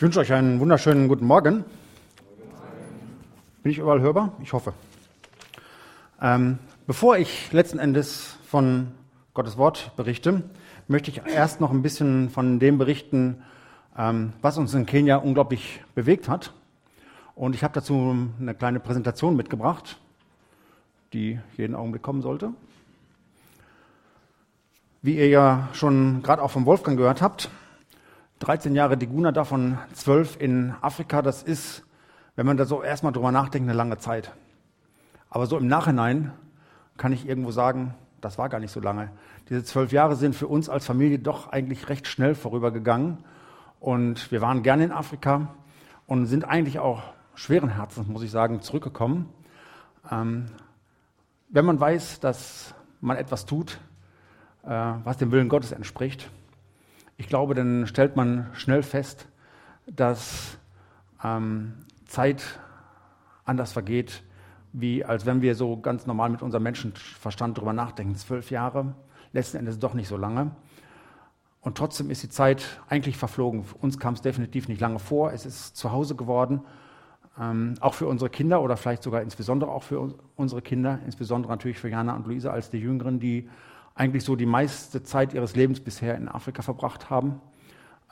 Ich wünsche euch einen wunderschönen guten Morgen. Bin ich überall hörbar? Ich hoffe. Ähm, bevor ich letzten Endes von Gottes Wort berichte, möchte ich erst noch ein bisschen von dem berichten, ähm, was uns in Kenia unglaublich bewegt hat. Und ich habe dazu eine kleine Präsentation mitgebracht, die jeden Augenblick kommen sollte. Wie ihr ja schon gerade auch vom Wolfgang gehört habt, 13 Jahre Diguna, davon 12 in Afrika. Das ist, wenn man da so erstmal drüber nachdenkt, eine lange Zeit. Aber so im Nachhinein kann ich irgendwo sagen, das war gar nicht so lange. Diese zwölf Jahre sind für uns als Familie doch eigentlich recht schnell vorübergegangen. Und wir waren gerne in Afrika und sind eigentlich auch schweren Herzens, muss ich sagen, zurückgekommen. Ähm, wenn man weiß, dass man etwas tut, äh, was dem Willen Gottes entspricht, ich glaube, dann stellt man schnell fest, dass ähm, Zeit anders vergeht, wie als wenn wir so ganz normal mit unserem Menschenverstand darüber nachdenken. Zwölf Jahre, letzten Endes doch nicht so lange. Und trotzdem ist die Zeit eigentlich verflogen. Für uns kam es definitiv nicht lange vor. Es ist zu Hause geworden, ähm, auch für unsere Kinder oder vielleicht sogar insbesondere auch für unsere Kinder, insbesondere natürlich für Jana und Luisa als die Jüngeren, die eigentlich so die meiste Zeit ihres Lebens bisher in Afrika verbracht haben,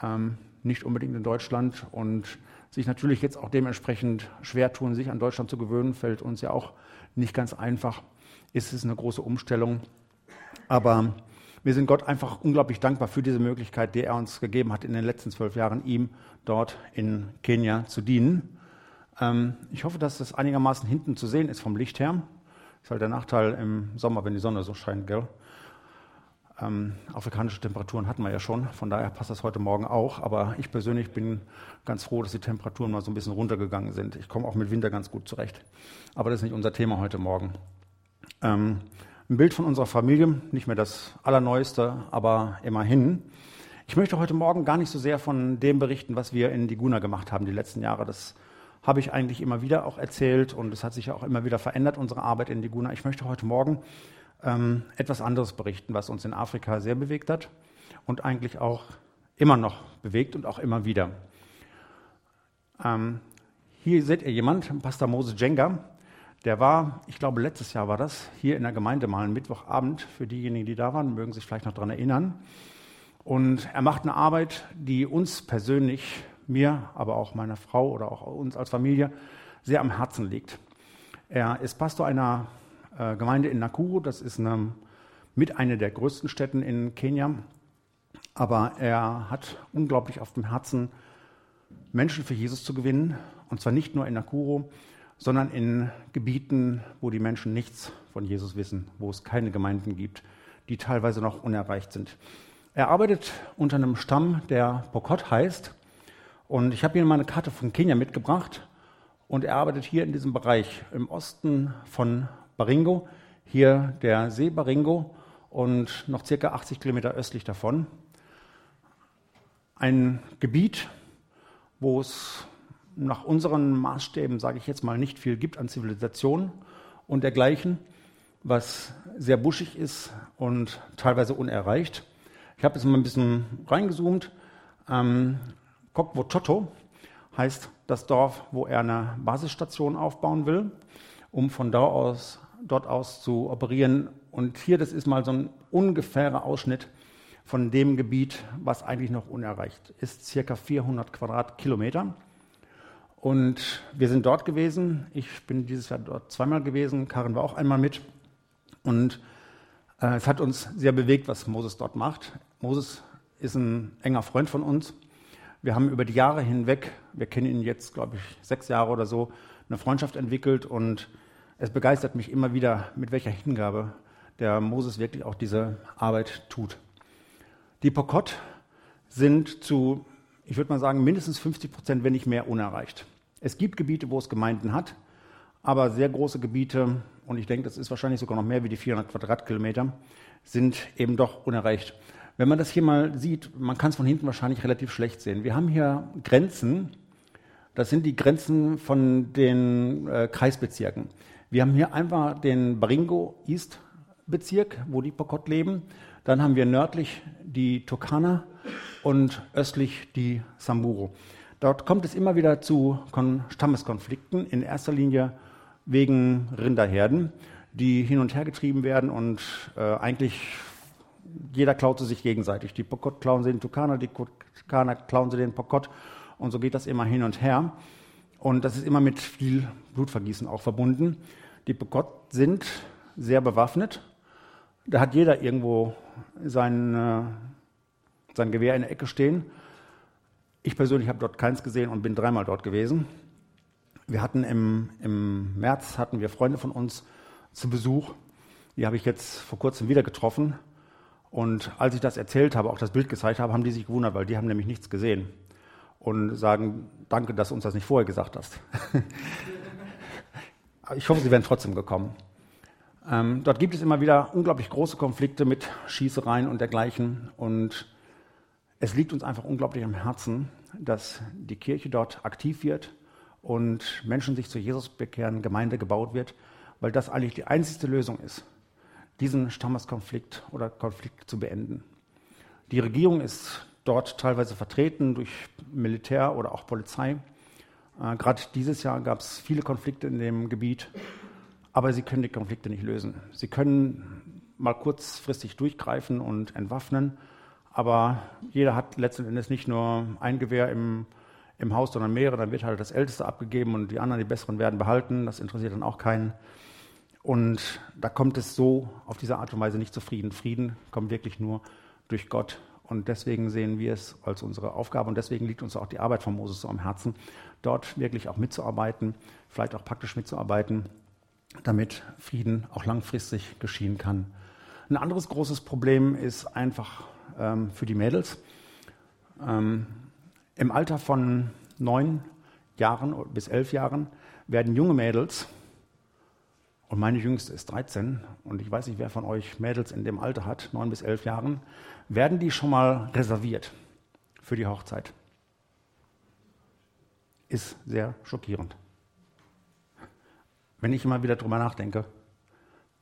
ähm, nicht unbedingt in Deutschland und sich natürlich jetzt auch dementsprechend schwer tun, sich an Deutschland zu gewöhnen, fällt uns ja auch nicht ganz einfach. Ist es eine große Umstellung. Aber wir sind Gott einfach unglaublich dankbar für diese Möglichkeit, die er uns gegeben hat, in den letzten zwölf Jahren ihm dort in Kenia zu dienen. Ähm, ich hoffe, dass das einigermaßen hinten zu sehen ist vom Licht her. Das ist halt der Nachteil im Sommer, wenn die Sonne so scheint, gell? Ähm, afrikanische Temperaturen hatten wir ja schon, von daher passt das heute Morgen auch. Aber ich persönlich bin ganz froh, dass die Temperaturen mal so ein bisschen runtergegangen sind. Ich komme auch mit Winter ganz gut zurecht. Aber das ist nicht unser Thema heute Morgen. Ähm, ein Bild von unserer Familie, nicht mehr das allerneueste, aber immerhin. Ich möchte heute Morgen gar nicht so sehr von dem berichten, was wir in Diguna gemacht haben die letzten Jahre. Das habe ich eigentlich immer wieder auch erzählt und es hat sich ja auch immer wieder verändert, unsere Arbeit in Diguna. Ich möchte heute Morgen ähm, etwas anderes berichten, was uns in Afrika sehr bewegt hat und eigentlich auch immer noch bewegt und auch immer wieder. Ähm, hier seht ihr jemand, Pastor Moses Jenga, der war, ich glaube letztes Jahr war das, hier in der Gemeinde mal einen Mittwochabend, für diejenigen, die da waren, mögen sich vielleicht noch daran erinnern. Und er macht eine Arbeit, die uns persönlich, mir, aber auch meiner Frau oder auch uns als Familie sehr am Herzen liegt. Er ist Pastor einer äh, Gemeinde in Nakuru. Das ist eine, mit einer der größten Städten in Kenia. Aber er hat unglaublich auf dem Herzen, Menschen für Jesus zu gewinnen. Und zwar nicht nur in Nakuru, sondern in Gebieten, wo die Menschen nichts von Jesus wissen, wo es keine Gemeinden gibt, die teilweise noch unerreicht sind. Er arbeitet unter einem Stamm, der Pokot heißt. Und ich habe Ihnen mal eine Karte von Kenia mitgebracht. Und er arbeitet hier in diesem Bereich im Osten von Baringo, hier der See Baringo und noch circa 80 Kilometer östlich davon. Ein Gebiet, wo es nach unseren Maßstäben, sage ich jetzt mal, nicht viel gibt an Zivilisation und dergleichen, was sehr buschig ist und teilweise unerreicht. Ich habe jetzt mal ein bisschen reingezoomt. Ähm, Kokwochoto heißt das Dorf, wo er eine Basisstation aufbauen will, um von da aus dort aus zu operieren. Und hier, das ist mal so ein ungefährer Ausschnitt von dem Gebiet, was eigentlich noch unerreicht ist, circa 400 Quadratkilometer. Und wir sind dort gewesen. Ich bin dieses Jahr dort zweimal gewesen. Karin war auch einmal mit. Und äh, es hat uns sehr bewegt, was Moses dort macht. Moses ist ein enger Freund von uns. Wir haben über die Jahre hinweg, wir kennen ihn jetzt, glaube ich, sechs Jahre oder so, eine Freundschaft entwickelt und es begeistert mich immer wieder, mit welcher Hingabe der Moses wirklich auch diese Arbeit tut. Die Pokot sind zu, ich würde mal sagen, mindestens 50 Prozent, wenn nicht mehr, unerreicht. Es gibt Gebiete, wo es Gemeinden hat, aber sehr große Gebiete, und ich denke, das ist wahrscheinlich sogar noch mehr wie die 400 Quadratkilometer, sind eben doch unerreicht. Wenn man das hier mal sieht, man kann es von hinten wahrscheinlich relativ schlecht sehen. Wir haben hier Grenzen, das sind die Grenzen von den äh, Kreisbezirken. Wir haben hier einfach den Baringo East Bezirk, wo die Pokot leben. Dann haben wir nördlich die Turkana und östlich die Samburu. Dort kommt es immer wieder zu Stammeskonflikten, in erster Linie wegen Rinderherden, die hin und her getrieben werden und äh, eigentlich jeder klaut sie sich gegenseitig. Die Pokot klauen sie den Tukaner, die Tukaner klauen sie den Pokot und so geht das immer hin und her. Und das ist immer mit viel Blutvergießen auch verbunden. Die Pokot sind sehr bewaffnet. Da hat jeder irgendwo sein, äh, sein Gewehr in der Ecke stehen. Ich persönlich habe dort keins gesehen und bin dreimal dort gewesen. Wir hatten im, im März hatten wir Freunde von uns zu Besuch. Die habe ich jetzt vor kurzem wieder getroffen. Und als ich das erzählt habe, auch das Bild gezeigt habe, haben die sich gewundert, weil die haben nämlich nichts gesehen. Und sagen, danke, dass du uns das nicht vorher gesagt hast. ich hoffe, sie werden trotzdem gekommen. Ähm, dort gibt es immer wieder unglaublich große Konflikte mit Schießereien und dergleichen. Und es liegt uns einfach unglaublich am Herzen, dass die Kirche dort aktiv wird und Menschen sich zu Jesus bekehren, Gemeinde gebaut wird, weil das eigentlich die einzige Lösung ist diesen Stammeskonflikt oder Konflikt zu beenden. Die Regierung ist dort teilweise vertreten durch Militär oder auch Polizei. Äh, Gerade dieses Jahr gab es viele Konflikte in dem Gebiet, aber sie können die Konflikte nicht lösen. Sie können mal kurzfristig durchgreifen und entwaffnen, aber jeder hat letzten Endes nicht nur ein Gewehr im, im Haus, sondern mehrere. Dann wird halt das Älteste abgegeben und die anderen, die Besseren, werden behalten. Das interessiert dann auch keinen. Und da kommt es so auf diese Art und Weise nicht zu Frieden. Frieden kommt wirklich nur durch Gott. Und deswegen sehen wir es als unsere Aufgabe und deswegen liegt uns auch die Arbeit von Moses so am Herzen, dort wirklich auch mitzuarbeiten, vielleicht auch praktisch mitzuarbeiten, damit Frieden auch langfristig geschehen kann. Ein anderes großes Problem ist einfach ähm, für die Mädels. Ähm, Im Alter von neun Jahren bis elf Jahren werden junge Mädels und meine Jüngste ist 13 und ich weiß nicht, wer von euch Mädels in dem Alter hat, 9 bis 11 Jahren. Werden die schon mal reserviert für die Hochzeit? Ist sehr schockierend. Wenn ich immer wieder drüber nachdenke,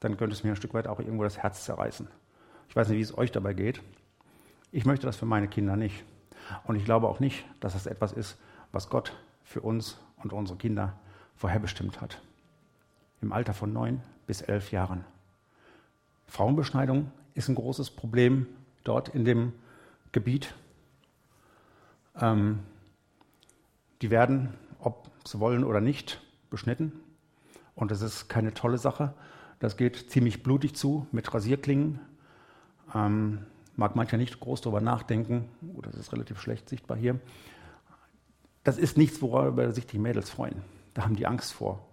dann könnte es mir ein Stück weit auch irgendwo das Herz zerreißen. Ich weiß nicht, wie es euch dabei geht. Ich möchte das für meine Kinder nicht. Und ich glaube auch nicht, dass das etwas ist, was Gott für uns und unsere Kinder vorherbestimmt hat im Alter von neun bis elf Jahren. Frauenbeschneidung ist ein großes Problem dort in dem Gebiet. Ähm, die werden, ob sie wollen oder nicht, beschnitten. Und das ist keine tolle Sache. Das geht ziemlich blutig zu mit Rasierklingen. Ähm, mag mancher nicht groß darüber nachdenken. Oh, das ist relativ schlecht sichtbar hier. Das ist nichts, worüber sich die Mädels freuen. Da haben die Angst vor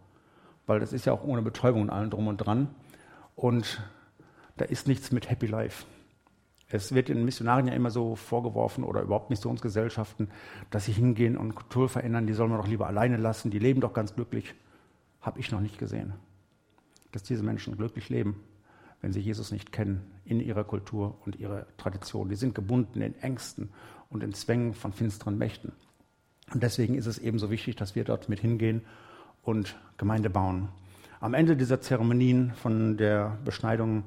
weil das ist ja auch ohne Betäubung und allem drum und dran. Und da ist nichts mit Happy Life. Es wird den Missionaren ja immer so vorgeworfen oder überhaupt Missionsgesellschaften, dass sie hingehen und Kultur verändern, die soll man doch lieber alleine lassen, die leben doch ganz glücklich. Habe ich noch nicht gesehen, dass diese Menschen glücklich leben, wenn sie Jesus nicht kennen in ihrer Kultur und ihrer Tradition. Die sind gebunden in Ängsten und in Zwängen von finsteren Mächten. Und deswegen ist es eben so wichtig, dass wir dort mit hingehen und Gemeinde bauen. Am Ende dieser Zeremonien von der Beschneidung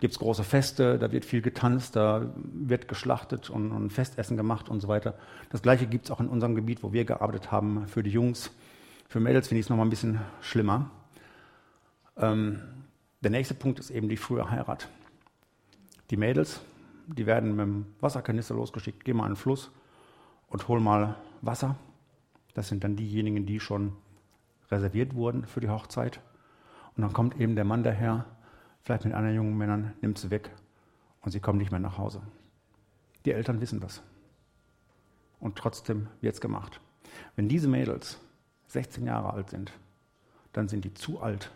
gibt es große Feste, da wird viel getanzt, da wird geschlachtet und, und Festessen gemacht und so weiter. Das gleiche gibt es auch in unserem Gebiet, wo wir gearbeitet haben, für die Jungs. Für Mädels finde ich es nochmal ein bisschen schlimmer. Ähm, der nächste Punkt ist eben die frühe Heirat. Die Mädels, die werden mit dem Wasserkanister losgeschickt, geh mal an den Fluss und hol mal Wasser. Das sind dann diejenigen, die schon reserviert wurden für die Hochzeit. Und dann kommt eben der Mann daher, vielleicht mit anderen jungen Männern, nimmt sie weg und sie kommen nicht mehr nach Hause. Die Eltern wissen das. Und trotzdem wird es gemacht. Wenn diese Mädels 16 Jahre alt sind, dann sind die zu alt,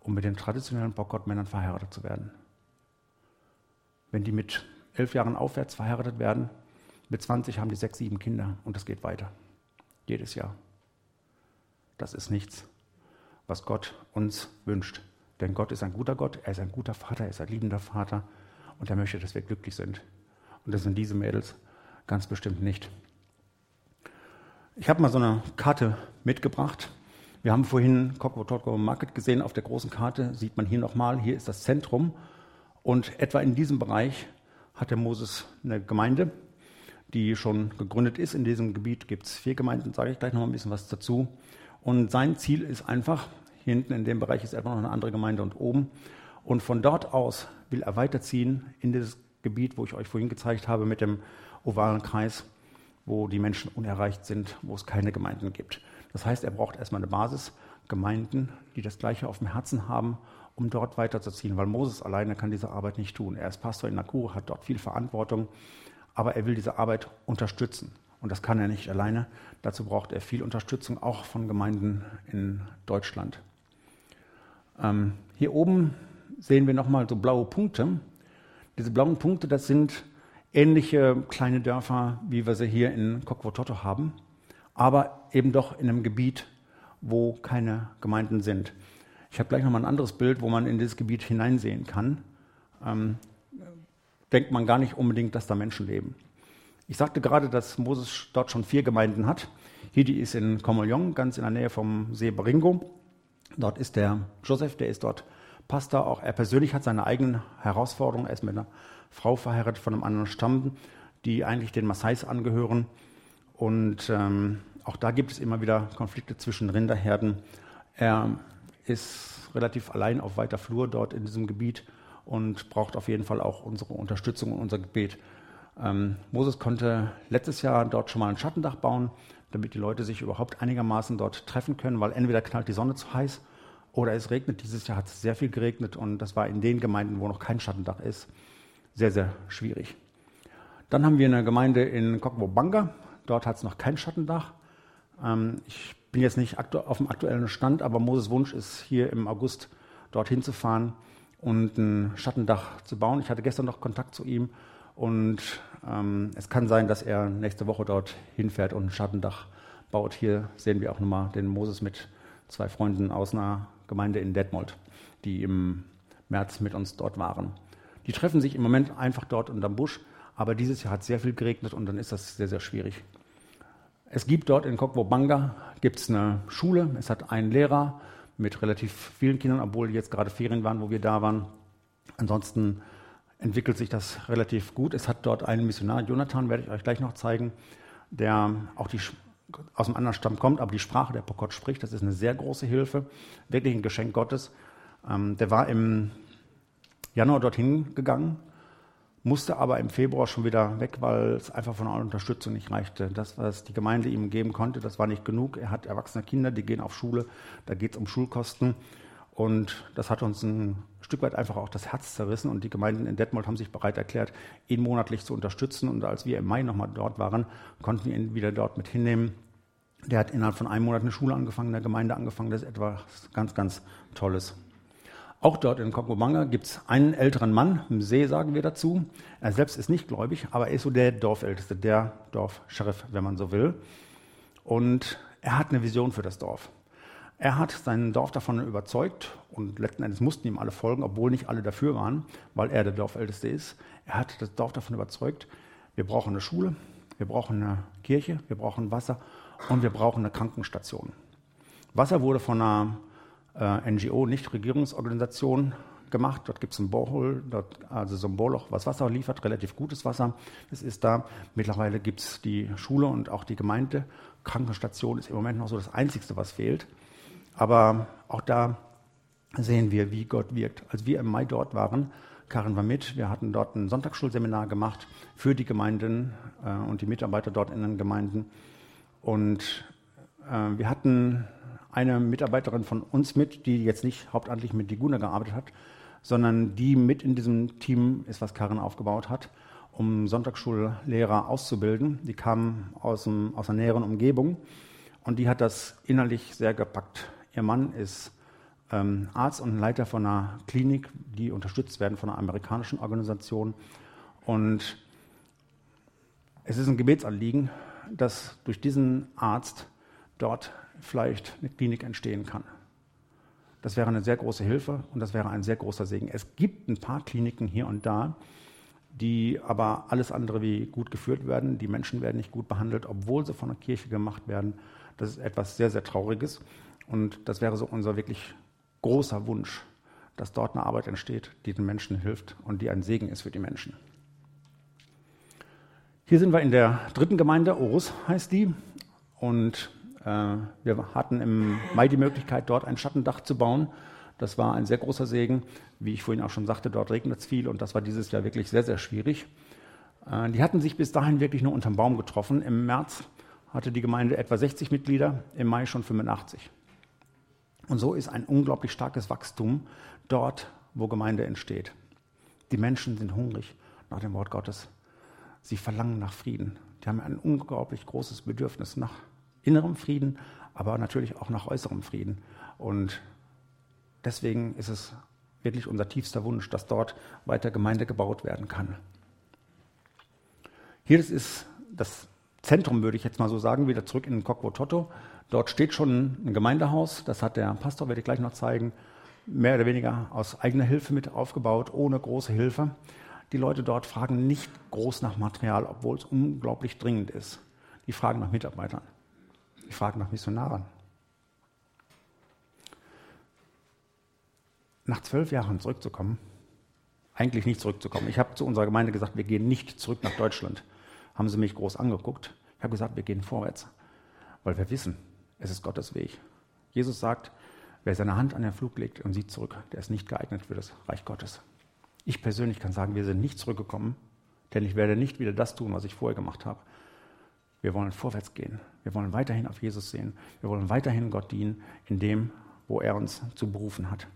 um mit den traditionellen Bockgott-Männern verheiratet zu werden. Wenn die mit elf Jahren aufwärts verheiratet werden, mit 20 haben die sechs, sieben Kinder und das geht weiter. Jedes Jahr. Das ist nichts, was Gott uns wünscht. Denn Gott ist ein guter Gott, er ist ein guter Vater, er ist ein liebender Vater und er möchte, dass wir glücklich sind. Und das sind diese Mädels ganz bestimmt nicht. Ich habe mal so eine Karte mitgebracht. Wir haben vorhin Kokotoko Market gesehen. Auf der großen Karte sieht man hier nochmal, hier ist das Zentrum. Und etwa in diesem Bereich hat der Moses eine Gemeinde. die schon gegründet ist. In diesem Gebiet gibt es vier Gemeinden, sage ich gleich noch ein bisschen was dazu. Und sein Ziel ist einfach, hier hinten in dem Bereich ist einfach noch eine andere Gemeinde und oben. Und von dort aus will er weiterziehen in dieses Gebiet, wo ich euch vorhin gezeigt habe, mit dem ovalen Kreis, wo die Menschen unerreicht sind, wo es keine Gemeinden gibt. Das heißt, er braucht erstmal eine Basis, Gemeinden, die das Gleiche auf dem Herzen haben, um dort weiterzuziehen, weil Moses alleine kann diese Arbeit nicht tun. Er ist Pastor in Nakuru, hat dort viel Verantwortung, aber er will diese Arbeit unterstützen. Und das kann er nicht alleine. Dazu braucht er viel Unterstützung, auch von Gemeinden in Deutschland. Ähm, hier oben sehen wir nochmal so blaue Punkte. Diese blauen Punkte, das sind ähnliche kleine Dörfer, wie wir sie hier in Kokwototo haben, aber eben doch in einem Gebiet, wo keine Gemeinden sind. Ich habe gleich nochmal ein anderes Bild, wo man in dieses Gebiet hineinsehen kann. Ähm, denkt man gar nicht unbedingt, dass da Menschen leben. Ich sagte gerade, dass Moses dort schon vier Gemeinden hat. Hidi ist in Komolyong, ganz in der Nähe vom See Baringo. Dort ist der Joseph, der ist dort Pastor. Auch er persönlich hat seine eigenen Herausforderungen. Er ist mit einer Frau verheiratet von einem anderen Stamm, die eigentlich den Maasais angehören. Und ähm, auch da gibt es immer wieder Konflikte zwischen Rinderherden. Er ist relativ allein auf weiter Flur dort in diesem Gebiet und braucht auf jeden Fall auch unsere Unterstützung und unser Gebet. Ähm, Moses konnte letztes Jahr dort schon mal ein Schattendach bauen, damit die Leute sich überhaupt einigermaßen dort treffen können, weil entweder knallt die Sonne zu heiß oder es regnet. Dieses Jahr hat es sehr viel geregnet und das war in den Gemeinden, wo noch kein Schattendach ist, sehr, sehr schwierig. Dann haben wir eine Gemeinde in Kokwobanga. Dort hat es noch kein Schattendach. Ähm, ich bin jetzt nicht auf dem aktuellen Stand, aber Moses Wunsch ist hier im August dorthin zu fahren und ein Schattendach zu bauen. Ich hatte gestern noch Kontakt zu ihm und ähm, es kann sein, dass er nächste Woche dort hinfährt und ein Schattendach baut. Hier sehen wir auch nochmal den Moses mit zwei Freunden aus einer Gemeinde in Detmold, die im März mit uns dort waren. Die treffen sich im Moment einfach dort unterm Busch, aber dieses Jahr hat sehr viel geregnet und dann ist das sehr, sehr schwierig. Es gibt dort in Kokwobanga gibt's eine Schule. Es hat einen Lehrer mit relativ vielen Kindern, obwohl jetzt gerade Ferien waren, wo wir da waren. Ansonsten entwickelt sich das relativ gut. Es hat dort einen Missionar, Jonathan, werde ich euch gleich noch zeigen, der auch die, aus einem anderen Stamm kommt, aber die Sprache der Pokot spricht. Das ist eine sehr große Hilfe, wirklich ein Geschenk Gottes. Ähm, der war im Januar dorthin gegangen musste aber im Februar schon wieder weg, weil es einfach von der Unterstützung nicht reichte. Das, was die Gemeinde ihm geben konnte, das war nicht genug. Er hat erwachsene Kinder, die gehen auf Schule, da geht es um Schulkosten. Und das hat uns ein Stück weit einfach auch das Herz zerrissen. Und die Gemeinden in Detmold haben sich bereit erklärt, ihn monatlich zu unterstützen. Und als wir im Mai nochmal dort waren, konnten wir ihn wieder dort mit hinnehmen. Der hat innerhalb von einem Monat eine Schule angefangen, eine Gemeinde angefangen. Das ist etwas ganz, ganz Tolles. Auch dort in Kongomanga gibt es einen älteren Mann, im See sagen wir dazu. Er selbst ist nicht gläubig, aber er ist so der Dorfälteste, der Dorfscheriff, wenn man so will. Und er hat eine Vision für das Dorf. Er hat sein Dorf davon überzeugt und letzten Endes mussten ihm alle folgen, obwohl nicht alle dafür waren, weil er der Dorfälteste ist. Er hat das Dorf davon überzeugt, wir brauchen eine Schule, wir brauchen eine Kirche, wir brauchen Wasser und wir brauchen eine Krankenstation. Wasser wurde von einer äh, NGO, Nichtregierungsorganisation gemacht. Dort gibt es ein Bohrhol, dort, also so ein Bohrloch, was Wasser liefert, relativ gutes Wasser. Es ist da. Mittlerweile gibt es die Schule und auch die Gemeinde. Krankenstation ist im Moment noch so das Einzige, was fehlt. Aber auch da sehen wir, wie Gott wirkt. Als wir im Mai dort waren, Karin war mit, wir hatten dort ein Sonntagsschulseminar gemacht für die Gemeinden äh, und die Mitarbeiter dort in den Gemeinden. Und äh, wir hatten eine Mitarbeiterin von uns mit, die jetzt nicht hauptamtlich mit Diguna gearbeitet hat, sondern die mit in diesem Team ist, was Karin aufgebaut hat, um Sonntagsschullehrer auszubilden. Die kam aus, dem, aus einer näheren Umgebung und die hat das innerlich sehr gepackt. Ihr Mann ist ähm, Arzt und Leiter von einer Klinik, die unterstützt werden von einer amerikanischen Organisation. Und es ist ein Gebetsanliegen, dass durch diesen Arzt dort vielleicht eine Klinik entstehen kann. Das wäre eine sehr große Hilfe und das wäre ein sehr großer Segen. Es gibt ein paar Kliniken hier und da, die aber alles andere wie gut geführt werden. Die Menschen werden nicht gut behandelt, obwohl sie von der Kirche gemacht werden. Das ist etwas sehr, sehr Trauriges. Und das wäre so unser wirklich großer Wunsch, dass dort eine Arbeit entsteht, die den Menschen hilft und die ein Segen ist für die Menschen. Hier sind wir in der dritten Gemeinde, Orus heißt die. Und äh, wir hatten im Mai die Möglichkeit, dort ein Schattendach zu bauen. Das war ein sehr großer Segen. Wie ich vorhin auch schon sagte, dort regnet es viel und das war dieses Jahr wirklich sehr, sehr schwierig. Äh, die hatten sich bis dahin wirklich nur unterm Baum getroffen. Im März hatte die Gemeinde etwa 60 Mitglieder, im Mai schon 85. Und so ist ein unglaublich starkes Wachstum dort, wo Gemeinde entsteht. Die Menschen sind hungrig nach dem Wort Gottes. Sie verlangen nach Frieden. Die haben ein unglaublich großes Bedürfnis nach innerem Frieden, aber natürlich auch nach äußerem Frieden. Und deswegen ist es wirklich unser tiefster Wunsch, dass dort weiter Gemeinde gebaut werden kann. Hier ist das Zentrum, würde ich jetzt mal so sagen, wieder zurück in Kokwo Toto. Dort steht schon ein Gemeindehaus, das hat der Pastor, werde ich gleich noch zeigen, mehr oder weniger aus eigener Hilfe mit aufgebaut, ohne große Hilfe. Die Leute dort fragen nicht groß nach Material, obwohl es unglaublich dringend ist. Die fragen nach Mitarbeitern. Die fragen nach Missionaren. Nach zwölf Jahren zurückzukommen, eigentlich nicht zurückzukommen. Ich habe zu unserer Gemeinde gesagt, wir gehen nicht zurück nach Deutschland. Haben sie mich groß angeguckt. Ich habe gesagt, wir gehen vorwärts, weil wir wissen, es ist Gottes Weg. Jesus sagt, wer seine Hand an den Flug legt und sieht zurück, der ist nicht geeignet für das Reich Gottes. Ich persönlich kann sagen, wir sind nicht zurückgekommen, denn ich werde nicht wieder das tun, was ich vorher gemacht habe. Wir wollen vorwärts gehen. Wir wollen weiterhin auf Jesus sehen. Wir wollen weiterhin Gott dienen in dem, wo er uns zu berufen hat.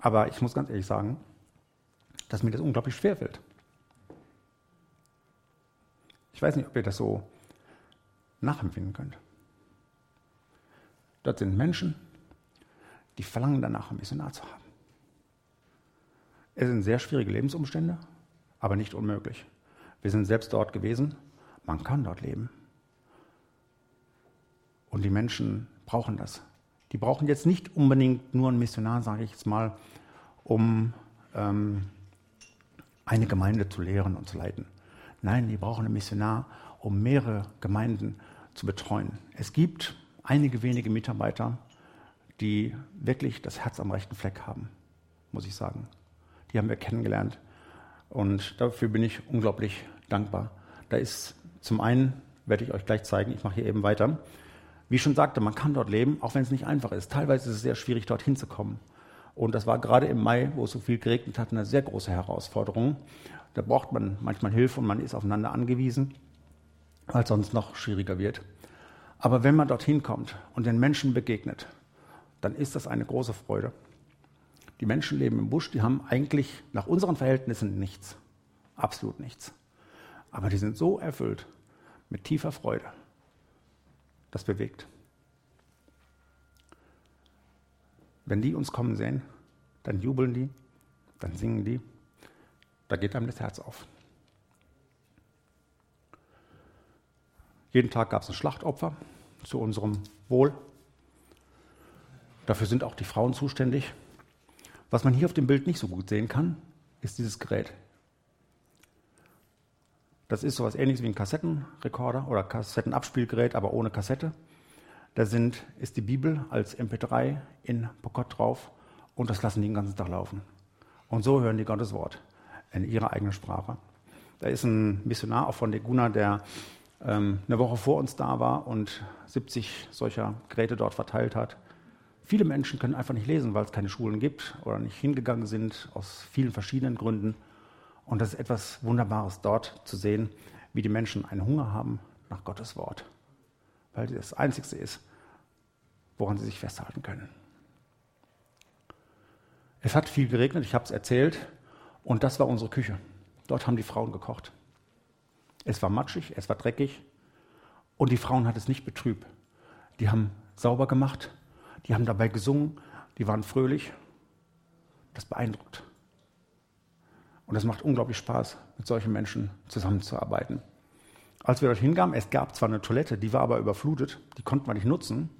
Aber ich muss ganz ehrlich sagen, dass mir das unglaublich schwer fällt. Ich weiß nicht, ob ihr das so nachempfinden könnt. Dort sind Menschen, die verlangen danach, ein Missionar zu haben. Es sind sehr schwierige Lebensumstände, aber nicht unmöglich. Wir sind selbst dort gewesen. Man kann dort leben. Und die Menschen brauchen das. Die brauchen jetzt nicht unbedingt nur einen Missionar, sage ich jetzt mal, um ähm, eine Gemeinde zu lehren und zu leiten. Nein, die brauchen einen Missionar, um mehrere Gemeinden zu betreuen. Es gibt einige wenige Mitarbeiter, die wirklich das Herz am rechten Fleck haben, muss ich sagen die haben wir kennengelernt. Und dafür bin ich unglaublich dankbar. Da ist zum einen, werde ich euch gleich zeigen, ich mache hier eben weiter. Wie ich schon sagte, man kann dort leben, auch wenn es nicht einfach ist. Teilweise ist es sehr schwierig, dorthin zu kommen. Und das war gerade im Mai, wo es so viel geregnet hat, eine sehr große Herausforderung. Da braucht man manchmal Hilfe und man ist aufeinander angewiesen, weil es sonst noch schwieriger wird. Aber wenn man dorthin kommt und den Menschen begegnet, dann ist das eine große Freude. Die Menschen leben im Busch, die haben eigentlich nach unseren Verhältnissen nichts. Absolut nichts. Aber die sind so erfüllt mit tiefer Freude. Das bewegt. Wenn die uns kommen sehen, dann jubeln die, dann singen die. Da geht einem das Herz auf. Jeden Tag gab es ein Schlachtopfer zu unserem Wohl. Dafür sind auch die Frauen zuständig. Was man hier auf dem Bild nicht so gut sehen kann, ist dieses Gerät. Das ist so etwas ähnliches wie ein Kassettenrekorder oder Kassettenabspielgerät, aber ohne Kassette. Da sind, ist die Bibel als MP3 in Pokot drauf und das lassen die den ganzen Tag laufen. Und so hören die Gottes Wort in ihrer eigenen Sprache. Da ist ein Missionar auch von Deguna, der ähm, eine Woche vor uns da war und 70 solcher Geräte dort verteilt hat. Viele Menschen können einfach nicht lesen, weil es keine Schulen gibt oder nicht hingegangen sind, aus vielen verschiedenen Gründen. Und das ist etwas Wunderbares dort zu sehen, wie die Menschen einen Hunger haben nach Gottes Wort. Weil das Einzige ist, woran sie sich festhalten können. Es hat viel geregnet, ich habe es erzählt, und das war unsere Küche. Dort haben die Frauen gekocht. Es war matschig, es war dreckig, und die Frauen hat es nicht betrübt. Die haben sauber gemacht, die haben dabei gesungen, die waren fröhlich. Das beeindruckt. Und es macht unglaublich Spaß, mit solchen Menschen zusammenzuarbeiten. Als wir dorthin kamen, es gab zwar eine Toilette, die war aber überflutet, die konnten wir nicht nutzen.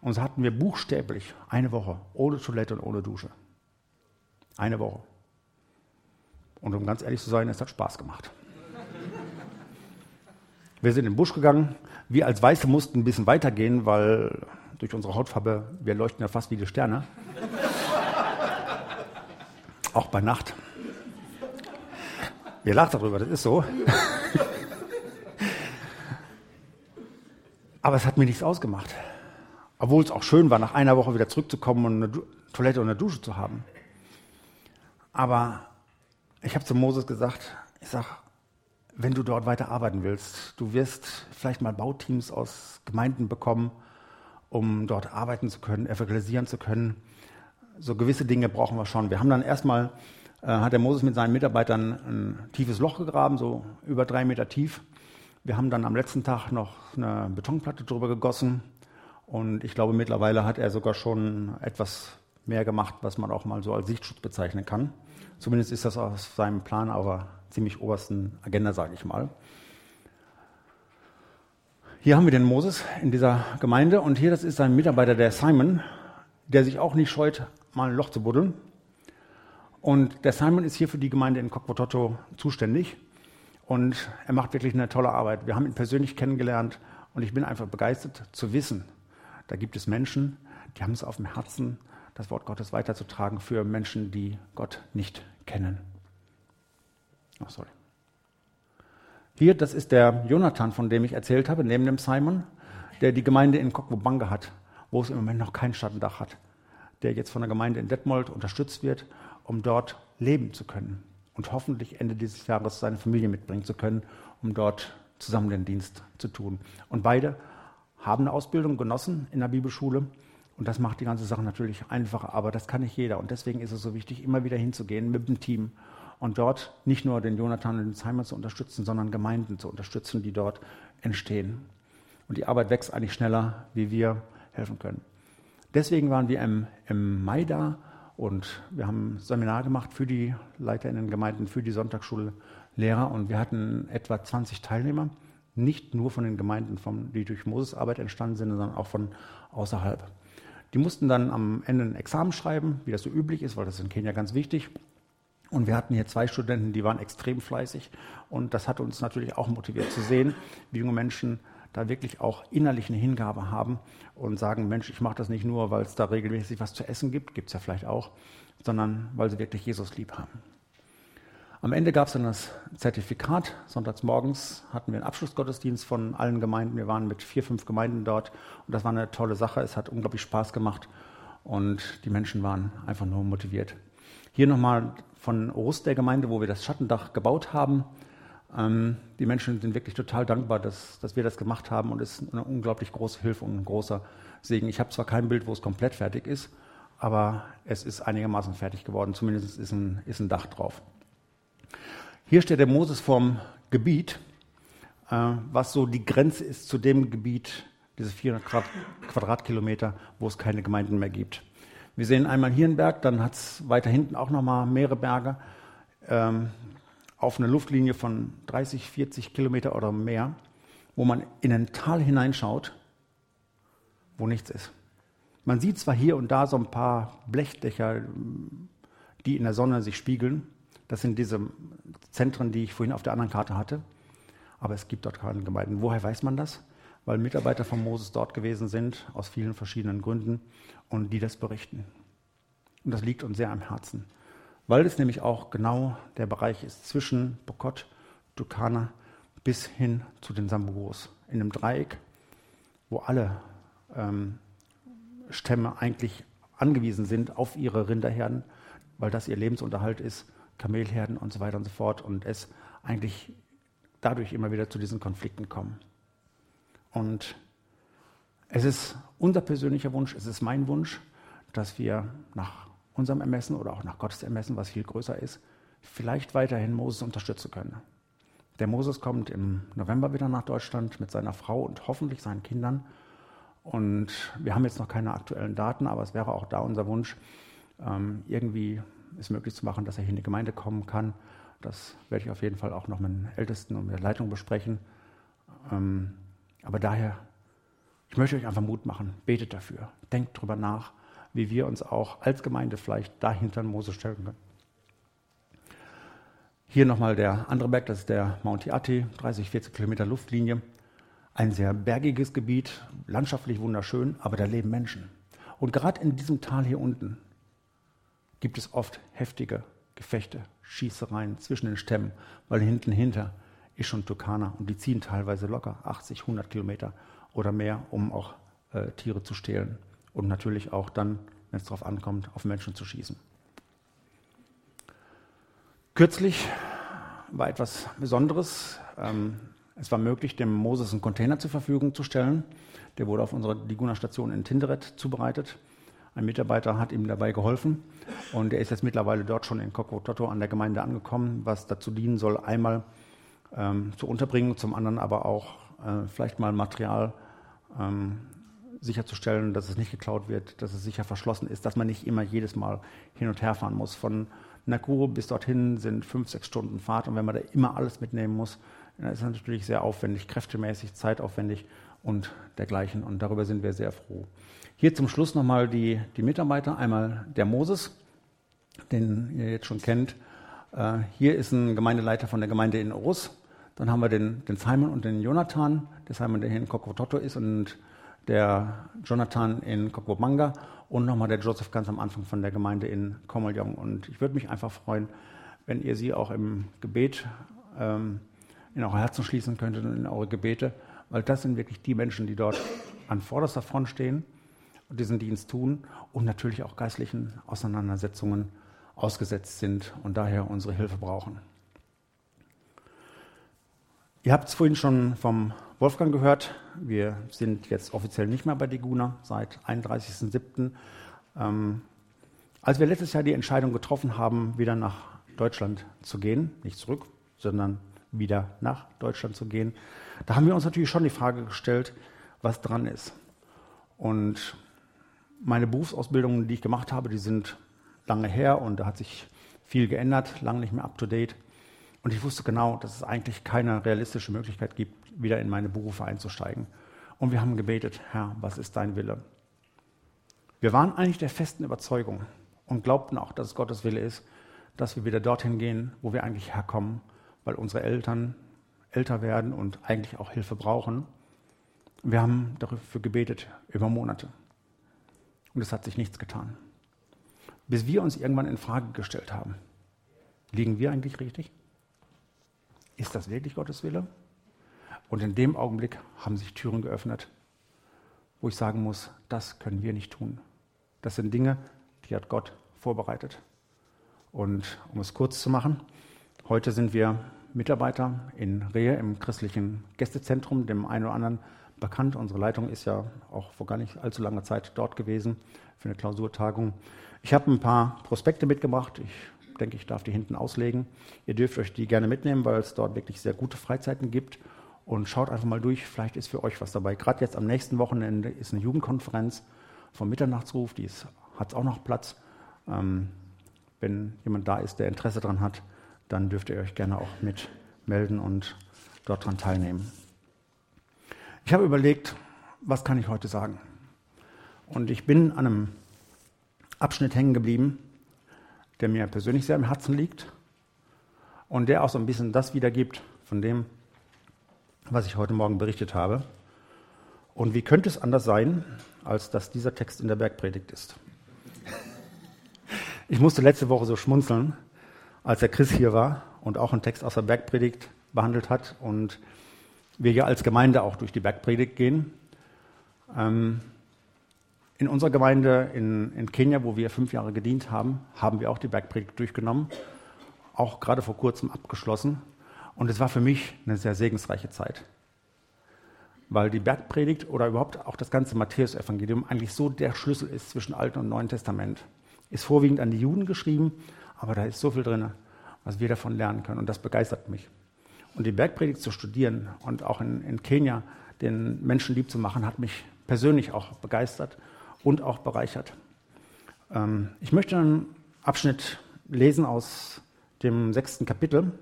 Und so hatten wir buchstäblich eine Woche ohne Toilette und ohne Dusche. Eine Woche. Und um ganz ehrlich zu sein, es hat Spaß gemacht. Wir sind in den Busch gegangen. Wir als Weiße mussten ein bisschen weitergehen, weil durch unsere Hautfarbe, wir leuchten ja fast wie die Sterne. Auch bei Nacht. Ihr lacht darüber, das ist so. Aber es hat mir nichts ausgemacht. Obwohl es auch schön war, nach einer Woche wieder zurückzukommen und eine du Toilette und eine Dusche zu haben. Aber ich habe zu Moses gesagt, ich sage, wenn du dort weiter arbeiten willst, du wirst vielleicht mal Bauteams aus Gemeinden bekommen, um dort arbeiten zu können, evangelisieren zu können. So gewisse Dinge brauchen wir schon. Wir haben dann erstmal, äh, hat der Moses mit seinen Mitarbeitern ein tiefes Loch gegraben, so über drei Meter tief. Wir haben dann am letzten Tag noch eine Betonplatte drüber gegossen. Und ich glaube, mittlerweile hat er sogar schon etwas mehr gemacht, was man auch mal so als Sichtschutz bezeichnen kann. Zumindest ist das aus seinem Plan aber ziemlich obersten Agenda, sage ich mal. Hier haben wir den Moses in dieser Gemeinde und hier, das ist sein Mitarbeiter, der Simon, der sich auch nicht scheut, mal ein Loch zu buddeln. Und der Simon ist hier für die Gemeinde in Kokbototo zuständig und er macht wirklich eine tolle Arbeit. Wir haben ihn persönlich kennengelernt und ich bin einfach begeistert zu wissen, da gibt es Menschen, die haben es auf dem Herzen, das Wort Gottes weiterzutragen für Menschen, die Gott nicht kennen. Oh, sorry. Hier, das ist der Jonathan, von dem ich erzählt habe, neben dem Simon, der die Gemeinde in Kokwobanga hat, wo es im Moment noch kein Stattendach hat, der jetzt von der Gemeinde in Detmold unterstützt wird, um dort leben zu können und hoffentlich Ende dieses Jahres seine Familie mitbringen zu können, um dort zusammen den Dienst zu tun. Und beide haben eine Ausbildung genossen in der Bibelschule und das macht die ganze Sache natürlich einfacher, aber das kann nicht jeder. Und deswegen ist es so wichtig, immer wieder hinzugehen mit dem Team und dort nicht nur den Jonathan und den Simon zu unterstützen, sondern Gemeinden zu unterstützen, die dort entstehen. Und die Arbeit wächst eigentlich schneller, wie wir helfen können. Deswegen waren wir im, im Mai da und wir haben ein Seminar gemacht für die Leiter in den Gemeinden, für die Sonntagsschullehrer und wir hatten etwa 20 Teilnehmer, nicht nur von den Gemeinden, die durch Moses Arbeit entstanden sind, sondern auch von außerhalb. Die mussten dann am Ende ein Examen schreiben, wie das so üblich ist, weil das ist in Kenia ganz wichtig. Und wir hatten hier zwei Studenten, die waren extrem fleißig. Und das hat uns natürlich auch motiviert zu sehen, wie junge Menschen da wirklich auch innerlich eine Hingabe haben und sagen, Mensch, ich mache das nicht nur, weil es da regelmäßig was zu essen gibt, gibt es ja vielleicht auch, sondern weil sie wirklich Jesus lieb haben. Am Ende gab es dann das Zertifikat. Sonntags morgens hatten wir einen Abschlussgottesdienst von allen Gemeinden. Wir waren mit vier, fünf Gemeinden dort und das war eine tolle Sache. Es hat unglaublich Spaß gemacht und die Menschen waren einfach nur motiviert. Hier nochmal von Rust der Gemeinde, wo wir das Schattendach gebaut haben. Ähm, die Menschen sind wirklich total dankbar, dass, dass wir das gemacht haben und es ist eine unglaublich große Hilfe und ein großer Segen. Ich habe zwar kein Bild, wo es komplett fertig ist, aber es ist einigermaßen fertig geworden. Zumindest ist ein, ist ein Dach drauf. Hier steht der Moses vorm Gebiet, äh, was so die Grenze ist zu dem Gebiet, diese 400 Quadratkilometer, wo es keine Gemeinden mehr gibt. Wir sehen einmal hier einen Berg, dann hat es weiter hinten auch nochmal mehrere Berge ähm, auf eine Luftlinie von 30, 40 Kilometer oder mehr, wo man in ein Tal hineinschaut, wo nichts ist. Man sieht zwar hier und da so ein paar Blechdächer, die in der Sonne sich spiegeln, das sind diese Zentren, die ich vorhin auf der anderen Karte hatte. Aber es gibt dort keine Gemeinden. Woher weiß man das? Weil Mitarbeiter von Moses dort gewesen sind, aus vielen verschiedenen Gründen, und die das berichten. Und das liegt uns sehr am Herzen. Weil es nämlich auch genau der Bereich ist zwischen Bokot, Tukana bis hin zu den Sambugos. In einem Dreieck, wo alle ähm, Stämme eigentlich angewiesen sind auf ihre Rinderherden, weil das ihr Lebensunterhalt ist Kamelherden und so weiter und so fort und es eigentlich dadurch immer wieder zu diesen Konflikten kommen. Und es ist unser persönlicher Wunsch, es ist mein Wunsch, dass wir nach unserem Ermessen oder auch nach Gottes Ermessen, was viel größer ist, vielleicht weiterhin Moses unterstützen können. Der Moses kommt im November wieder nach Deutschland mit seiner Frau und hoffentlich seinen Kindern. Und wir haben jetzt noch keine aktuellen Daten, aber es wäre auch da unser Wunsch, ähm, irgendwie es möglich zu machen, dass er hier in die Gemeinde kommen kann. Das werde ich auf jeden Fall auch noch mit den Ältesten und mit der Leitung besprechen. Aber daher, ich möchte euch einfach Mut machen. Betet dafür. Denkt darüber nach, wie wir uns auch als Gemeinde vielleicht dahinter Mose stellen können. Hier nochmal der andere Berg, das ist der Mount Iati, 30, 40 Kilometer Luftlinie. Ein sehr bergiges Gebiet, landschaftlich wunderschön, aber da leben Menschen. Und gerade in diesem Tal hier unten gibt es oft heftige Gefechte, Schießereien zwischen den Stämmen, weil hinten hinter ist schon Tukana und die ziehen teilweise locker 80, 100 Kilometer oder mehr, um auch äh, Tiere zu stehlen und natürlich auch dann, wenn es darauf ankommt, auf Menschen zu schießen. Kürzlich war etwas Besonderes. Ähm, es war möglich, dem Moses einen Container zur Verfügung zu stellen. Der wurde auf unserer Diguna-Station in Tinderet zubereitet. Ein Mitarbeiter hat ihm dabei geholfen und er ist jetzt mittlerweile dort schon in Kokototo an der Gemeinde angekommen, was dazu dienen soll, einmal ähm, zur Unterbringung, zum anderen aber auch äh, vielleicht mal Material ähm, sicherzustellen, dass es nicht geklaut wird, dass es sicher verschlossen ist, dass man nicht immer jedes Mal hin und her fahren muss. Von Nakuru bis dorthin sind fünf, sechs Stunden Fahrt und wenn man da immer alles mitnehmen muss, dann ist das natürlich sehr aufwendig, kräftemäßig, zeitaufwendig und dergleichen. Und darüber sind wir sehr froh. Hier zum Schluss nochmal die, die Mitarbeiter. Einmal der Moses, den ihr jetzt schon kennt. Äh, hier ist ein Gemeindeleiter von der Gemeinde in Orus. Dann haben wir den, den Simon und den Jonathan. Der Simon, der hier in Kokototo ist und der Jonathan in Kokomanga und nochmal der Joseph ganz am Anfang von der Gemeinde in Komoljong. Und ich würde mich einfach freuen, wenn ihr sie auch im Gebet ähm, in eure Herzen schließen könntet und in eure Gebete, weil das sind wirklich die Menschen, die dort an vorderster Front stehen und diesen Dienst tun und natürlich auch geistlichen Auseinandersetzungen ausgesetzt sind und daher unsere Hilfe brauchen. Ihr habt es vorhin schon vom Wolfgang gehört. Wir sind jetzt offiziell nicht mehr bei Diguna seit 31.07. Ähm, als wir letztes Jahr die Entscheidung getroffen haben, wieder nach Deutschland zu gehen, nicht zurück, sondern wieder nach Deutschland zu gehen, da haben wir uns natürlich schon die Frage gestellt, was dran ist. Und meine Berufsausbildungen, die ich gemacht habe, die sind lange her und da hat sich viel geändert, lange nicht mehr up to date. Und ich wusste genau, dass es eigentlich keine realistische Möglichkeit gibt, wieder in meine Berufe einzusteigen. Und wir haben gebetet, Herr, was ist dein Wille? Wir waren eigentlich der festen Überzeugung und glaubten auch, dass es Gottes Wille ist, dass wir wieder dorthin gehen, wo wir eigentlich herkommen, weil unsere Eltern älter werden und eigentlich auch Hilfe brauchen. Wir haben dafür gebetet über Monate. Und es hat sich nichts getan. Bis wir uns irgendwann in Frage gestellt haben. Liegen wir eigentlich richtig? Ist das wirklich Gottes Wille? Und in dem Augenblick haben sich Türen geöffnet, wo ich sagen muss, das können wir nicht tun. Das sind Dinge, die hat Gott vorbereitet. Und um es kurz zu machen, heute sind wir Mitarbeiter in Rehe im christlichen Gästezentrum, dem einen oder anderen bekannt. Unsere Leitung ist ja auch vor gar nicht allzu langer Zeit dort gewesen für eine Klausurtagung. Ich habe ein paar Prospekte mitgebracht. Ich denke, ich darf die hinten auslegen. Ihr dürft euch die gerne mitnehmen, weil es dort wirklich sehr gute Freizeiten gibt und schaut einfach mal durch, vielleicht ist für euch was dabei. Gerade jetzt am nächsten Wochenende ist eine Jugendkonferenz vom Mitternachtsruf, die hat auch noch Platz. Ähm, wenn jemand da ist, der Interesse daran hat, dann dürft ihr euch gerne auch mit melden und dort dran teilnehmen. Ich habe überlegt, was kann ich heute sagen? Und ich bin an einem Abschnitt hängen geblieben, der mir persönlich sehr am Herzen liegt und der auch so ein bisschen das wiedergibt von dem, was ich heute Morgen berichtet habe. Und wie könnte es anders sein, als dass dieser Text in der Bergpredigt ist? Ich musste letzte Woche so schmunzeln, als der Chris hier war und auch einen Text aus der Bergpredigt behandelt hat und wir ja als Gemeinde auch durch die Bergpredigt gehen. Ähm, in unserer Gemeinde in, in Kenia, wo wir fünf Jahre gedient haben, haben wir auch die Bergpredigt durchgenommen, auch gerade vor kurzem abgeschlossen. Und es war für mich eine sehr segensreiche Zeit. Weil die Bergpredigt oder überhaupt auch das ganze Matthäusevangelium eigentlich so der Schlüssel ist zwischen Alten und Neuen Testament. Ist vorwiegend an die Juden geschrieben, aber da ist so viel drin, was wir davon lernen können. Und das begeistert mich. Und die Bergpredigt zu studieren und auch in, in Kenia den Menschen lieb zu machen, hat mich persönlich auch begeistert und auch bereichert. Ähm, ich möchte einen Abschnitt lesen aus dem sechsten Kapitel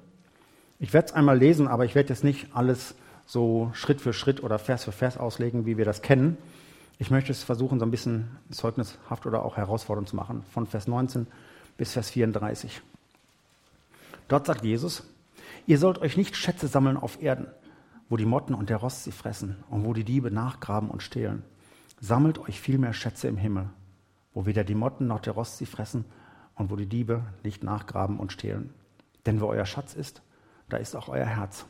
ich werde es einmal lesen, aber ich werde jetzt nicht alles so Schritt für Schritt oder Vers für Vers auslegen, wie wir das kennen. Ich möchte es versuchen, so ein bisschen zeugnishaft oder auch herausfordernd zu machen, von Vers 19 bis Vers 34. Dort sagt Jesus, ihr sollt euch nicht Schätze sammeln auf Erden, wo die Motten und der Rost sie fressen und wo die Diebe nachgraben und stehlen. Sammelt euch vielmehr Schätze im Himmel, wo weder die Motten noch der Rost sie fressen und wo die Diebe nicht nachgraben und stehlen. Denn wo euer Schatz ist, da ist auch euer Herz.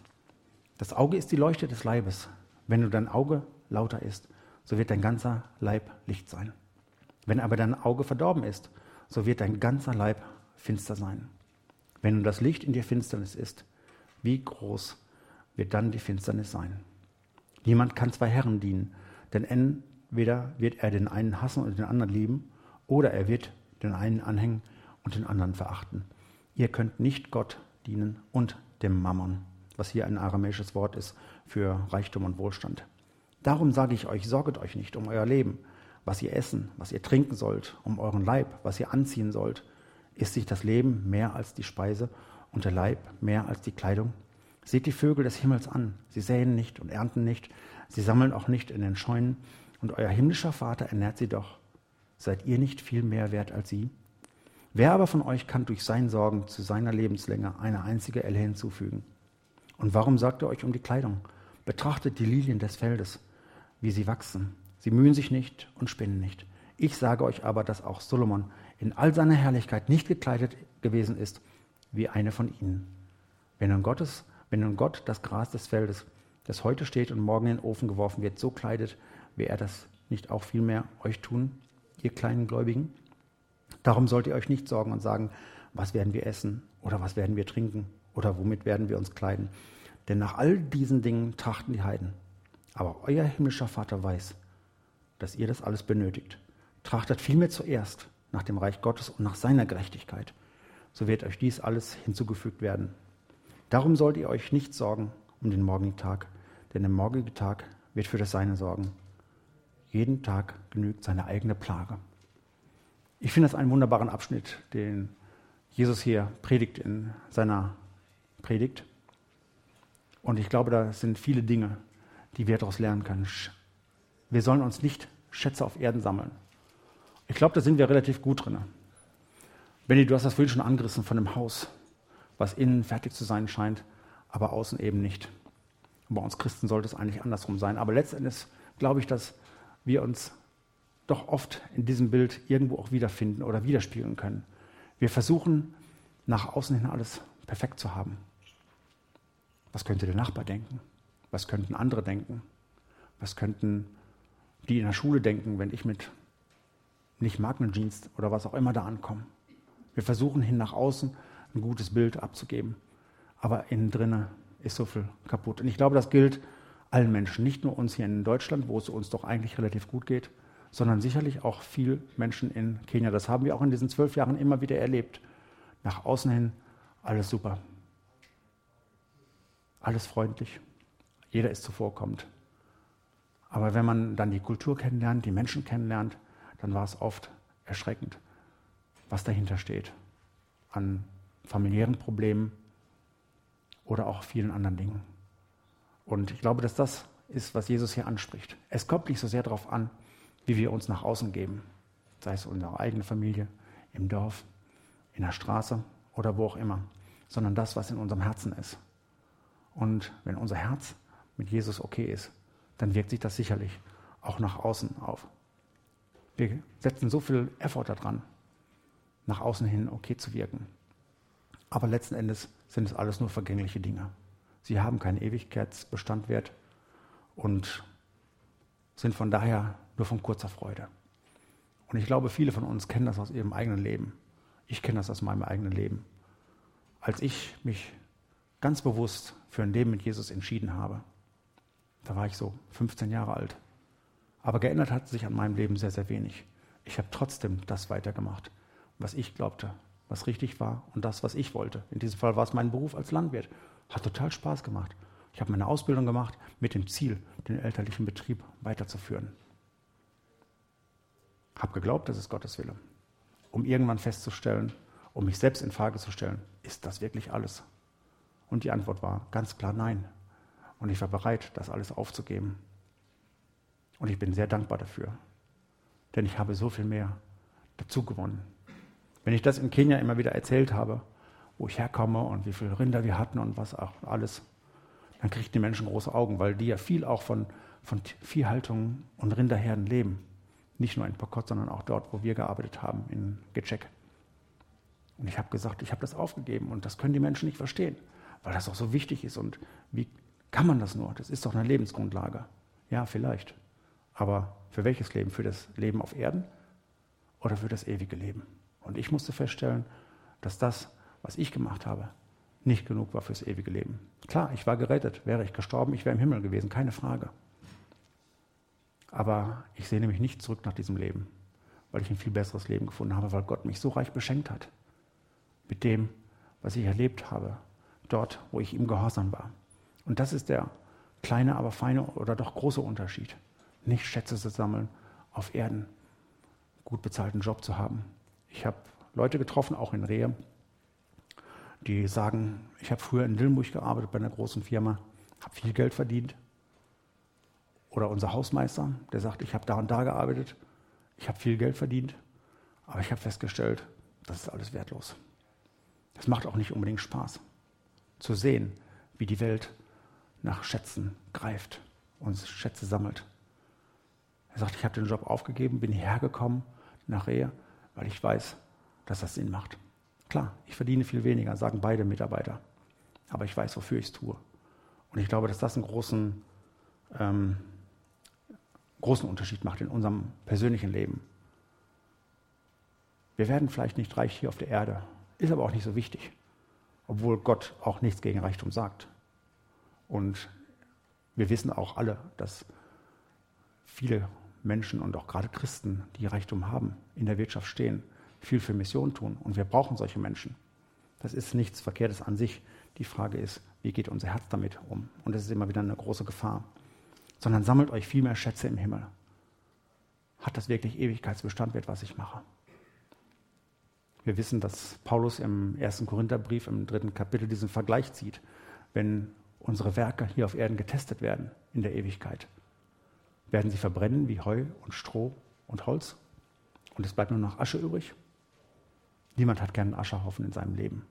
Das Auge ist die Leuchte des Leibes. Wenn du dein Auge lauter ist, so wird dein ganzer Leib Licht sein. Wenn aber dein Auge verdorben ist, so wird dein ganzer Leib finster sein. Wenn nun das Licht in dir Finsternis ist, wie groß wird dann die Finsternis sein? Niemand kann zwei Herren dienen, denn entweder wird er den einen hassen und den anderen lieben, oder er wird den einen anhängen und den anderen verachten. Ihr könnt nicht Gott dienen und dem Mammon, was hier ein aramäisches Wort ist für Reichtum und Wohlstand. Darum sage ich euch, sorget euch nicht um euer Leben, was ihr essen, was ihr trinken sollt, um euren Leib, was ihr anziehen sollt. Ist sich das Leben mehr als die Speise und der Leib mehr als die Kleidung? Seht die Vögel des Himmels an. Sie säen nicht und ernten nicht. Sie sammeln auch nicht in den Scheunen. Und euer himmlischer Vater ernährt sie doch. Seid ihr nicht viel mehr wert als sie? Wer aber von euch kann durch sein Sorgen zu seiner Lebenslänge eine einzige Elle hinzufügen? Und warum sagt ihr euch um die Kleidung? Betrachtet die Lilien des Feldes, wie sie wachsen. Sie mühen sich nicht und spinnen nicht. Ich sage euch aber, dass auch Solomon in all seiner Herrlichkeit nicht gekleidet gewesen ist wie eine von ihnen. Wenn nun, Gottes, wenn nun Gott das Gras des Feldes, das heute steht und morgen in den Ofen geworfen wird, so kleidet, wird er das nicht auch vielmehr euch tun, ihr kleinen Gläubigen? Darum sollt ihr euch nicht sorgen und sagen, was werden wir essen oder was werden wir trinken oder womit werden wir uns kleiden. Denn nach all diesen Dingen trachten die Heiden. Aber euer himmlischer Vater weiß, dass ihr das alles benötigt. Trachtet vielmehr zuerst nach dem Reich Gottes und nach seiner Gerechtigkeit. So wird euch dies alles hinzugefügt werden. Darum sollt ihr euch nicht sorgen um den morgigen Tag, denn der morgige Tag wird für das Seine sorgen. Jeden Tag genügt seine eigene Plage. Ich finde das einen wunderbaren Abschnitt, den Jesus hier predigt in seiner Predigt. Und ich glaube, da sind viele Dinge, die wir daraus lernen können. Wir sollen uns nicht Schätze auf Erden sammeln. Ich glaube, da sind wir relativ gut drin. Benny, du hast das vorhin schon angerissen von dem Haus, was innen fertig zu sein scheint, aber außen eben nicht. Und bei uns Christen sollte es eigentlich andersrum sein. Aber letztendlich glaube ich, dass wir uns doch oft in diesem Bild irgendwo auch wiederfinden oder widerspiegeln können. Wir versuchen nach außen hin alles perfekt zu haben. Was könnte der Nachbar denken? Was könnten andere denken? Was könnten die in der Schule denken, wenn ich mit nicht Markenjeans oder was auch immer da ankomme? Wir versuchen hin nach außen ein gutes Bild abzugeben, aber innen drinnen ist so viel kaputt. Und ich glaube, das gilt allen Menschen, nicht nur uns hier in Deutschland, wo es uns doch eigentlich relativ gut geht, sondern sicherlich auch viel Menschen in Kenia. Das haben wir auch in diesen zwölf Jahren immer wieder erlebt. Nach außen hin alles super, alles freundlich, jeder ist zuvorkommend. Aber wenn man dann die Kultur kennenlernt, die Menschen kennenlernt, dann war es oft erschreckend, was dahinter steht an familiären Problemen oder auch vielen anderen Dingen. Und ich glaube, dass das ist, was Jesus hier anspricht. Es kommt nicht so sehr darauf an, wie wir uns nach außen geben, sei es unsere eigene Familie, im Dorf, in der Straße oder wo auch immer, sondern das, was in unserem Herzen ist. Und wenn unser Herz mit Jesus okay ist, dann wirkt sich das sicherlich auch nach außen auf. Wir setzen so viel Effort daran, nach außen hin okay zu wirken. Aber letzten Endes sind es alles nur vergängliche Dinge. Sie haben keinen Ewigkeitsbestandwert und sind von daher nur von kurzer Freude. Und ich glaube, viele von uns kennen das aus ihrem eigenen Leben. Ich kenne das aus meinem eigenen Leben. Als ich mich ganz bewusst für ein Leben mit Jesus entschieden habe. Da war ich so 15 Jahre alt. Aber geändert hat sich an meinem Leben sehr, sehr wenig. Ich habe trotzdem das weitergemacht, was ich glaubte, was richtig war und das, was ich wollte. In diesem Fall war es mein Beruf als Landwirt. Hat total Spaß gemacht. Ich habe meine Ausbildung gemacht mit dem Ziel, den elterlichen Betrieb weiterzuführen. Habe geglaubt, das ist Gottes Wille. Um irgendwann festzustellen, um mich selbst in Frage zu stellen, ist das wirklich alles? Und die Antwort war ganz klar nein. Und ich war bereit, das alles aufzugeben. Und ich bin sehr dankbar dafür. Denn ich habe so viel mehr dazu gewonnen. Wenn ich das in Kenia immer wieder erzählt habe, wo ich herkomme und wie viele Rinder wir hatten und was auch alles, dann kriegen die Menschen große Augen, weil die ja viel auch von, von Viehhaltung und Rinderherden leben. Nicht nur in Pokot, sondern auch dort, wo wir gearbeitet haben, in Gecek. Und ich habe gesagt, ich habe das aufgegeben und das können die Menschen nicht verstehen weil das auch so wichtig ist. Und wie kann man das nur? Das ist doch eine Lebensgrundlage. Ja, vielleicht. Aber für welches Leben? Für das Leben auf Erden oder für das ewige Leben? Und ich musste feststellen, dass das, was ich gemacht habe, nicht genug war fürs ewige Leben. Klar, ich war gerettet. Wäre ich gestorben, ich wäre im Himmel gewesen, keine Frage. Aber ich sehne mich nicht zurück nach diesem Leben, weil ich ein viel besseres Leben gefunden habe, weil Gott mich so reich beschenkt hat mit dem, was ich erlebt habe, dort, wo ich ihm gehorsam war. Und das ist der kleine, aber feine oder doch große Unterschied. Nicht Schätze zu sammeln auf Erden, gut bezahlten Job zu haben. Ich habe Leute getroffen, auch in Rehe, die sagen, ich habe früher in Dillenburg gearbeitet bei einer großen Firma, habe viel Geld verdient. Oder unser Hausmeister, der sagt, ich habe da und da gearbeitet, ich habe viel Geld verdient, aber ich habe festgestellt, das ist alles wertlos. Es macht auch nicht unbedingt Spaß zu sehen, wie die Welt nach Schätzen greift und Schätze sammelt. Er sagt, ich habe den Job aufgegeben, bin hierher gekommen nach Rehe, weil ich weiß, dass das Sinn macht. Klar, ich verdiene viel weniger, sagen beide Mitarbeiter. Aber ich weiß, wofür ich es tue. Und ich glaube, dass das einen großen, ähm, großen Unterschied macht in unserem persönlichen Leben. Wir werden vielleicht nicht reich hier auf der Erde, ist aber auch nicht so wichtig, obwohl Gott auch nichts gegen Reichtum sagt. Und wir wissen auch alle, dass viele Menschen und auch gerade Christen, die Reichtum haben, in der Wirtschaft stehen, viel für Mission tun. Und wir brauchen solche Menschen. Das ist nichts Verkehrtes an sich. Die Frage ist, wie geht unser Herz damit um? Und das ist immer wieder eine große Gefahr. Sondern sammelt euch viel mehr Schätze im Himmel. Hat das wirklich Ewigkeitsbestand wird, was ich mache? Wir wissen, dass Paulus im ersten Korintherbrief im dritten Kapitel diesen Vergleich zieht, wenn unsere Werke hier auf Erden getestet werden in der Ewigkeit. Werden sie verbrennen wie Heu und Stroh und Holz? Und es bleibt nur noch Asche übrig? Niemand hat gern einen Ascherhaufen in seinem Leben.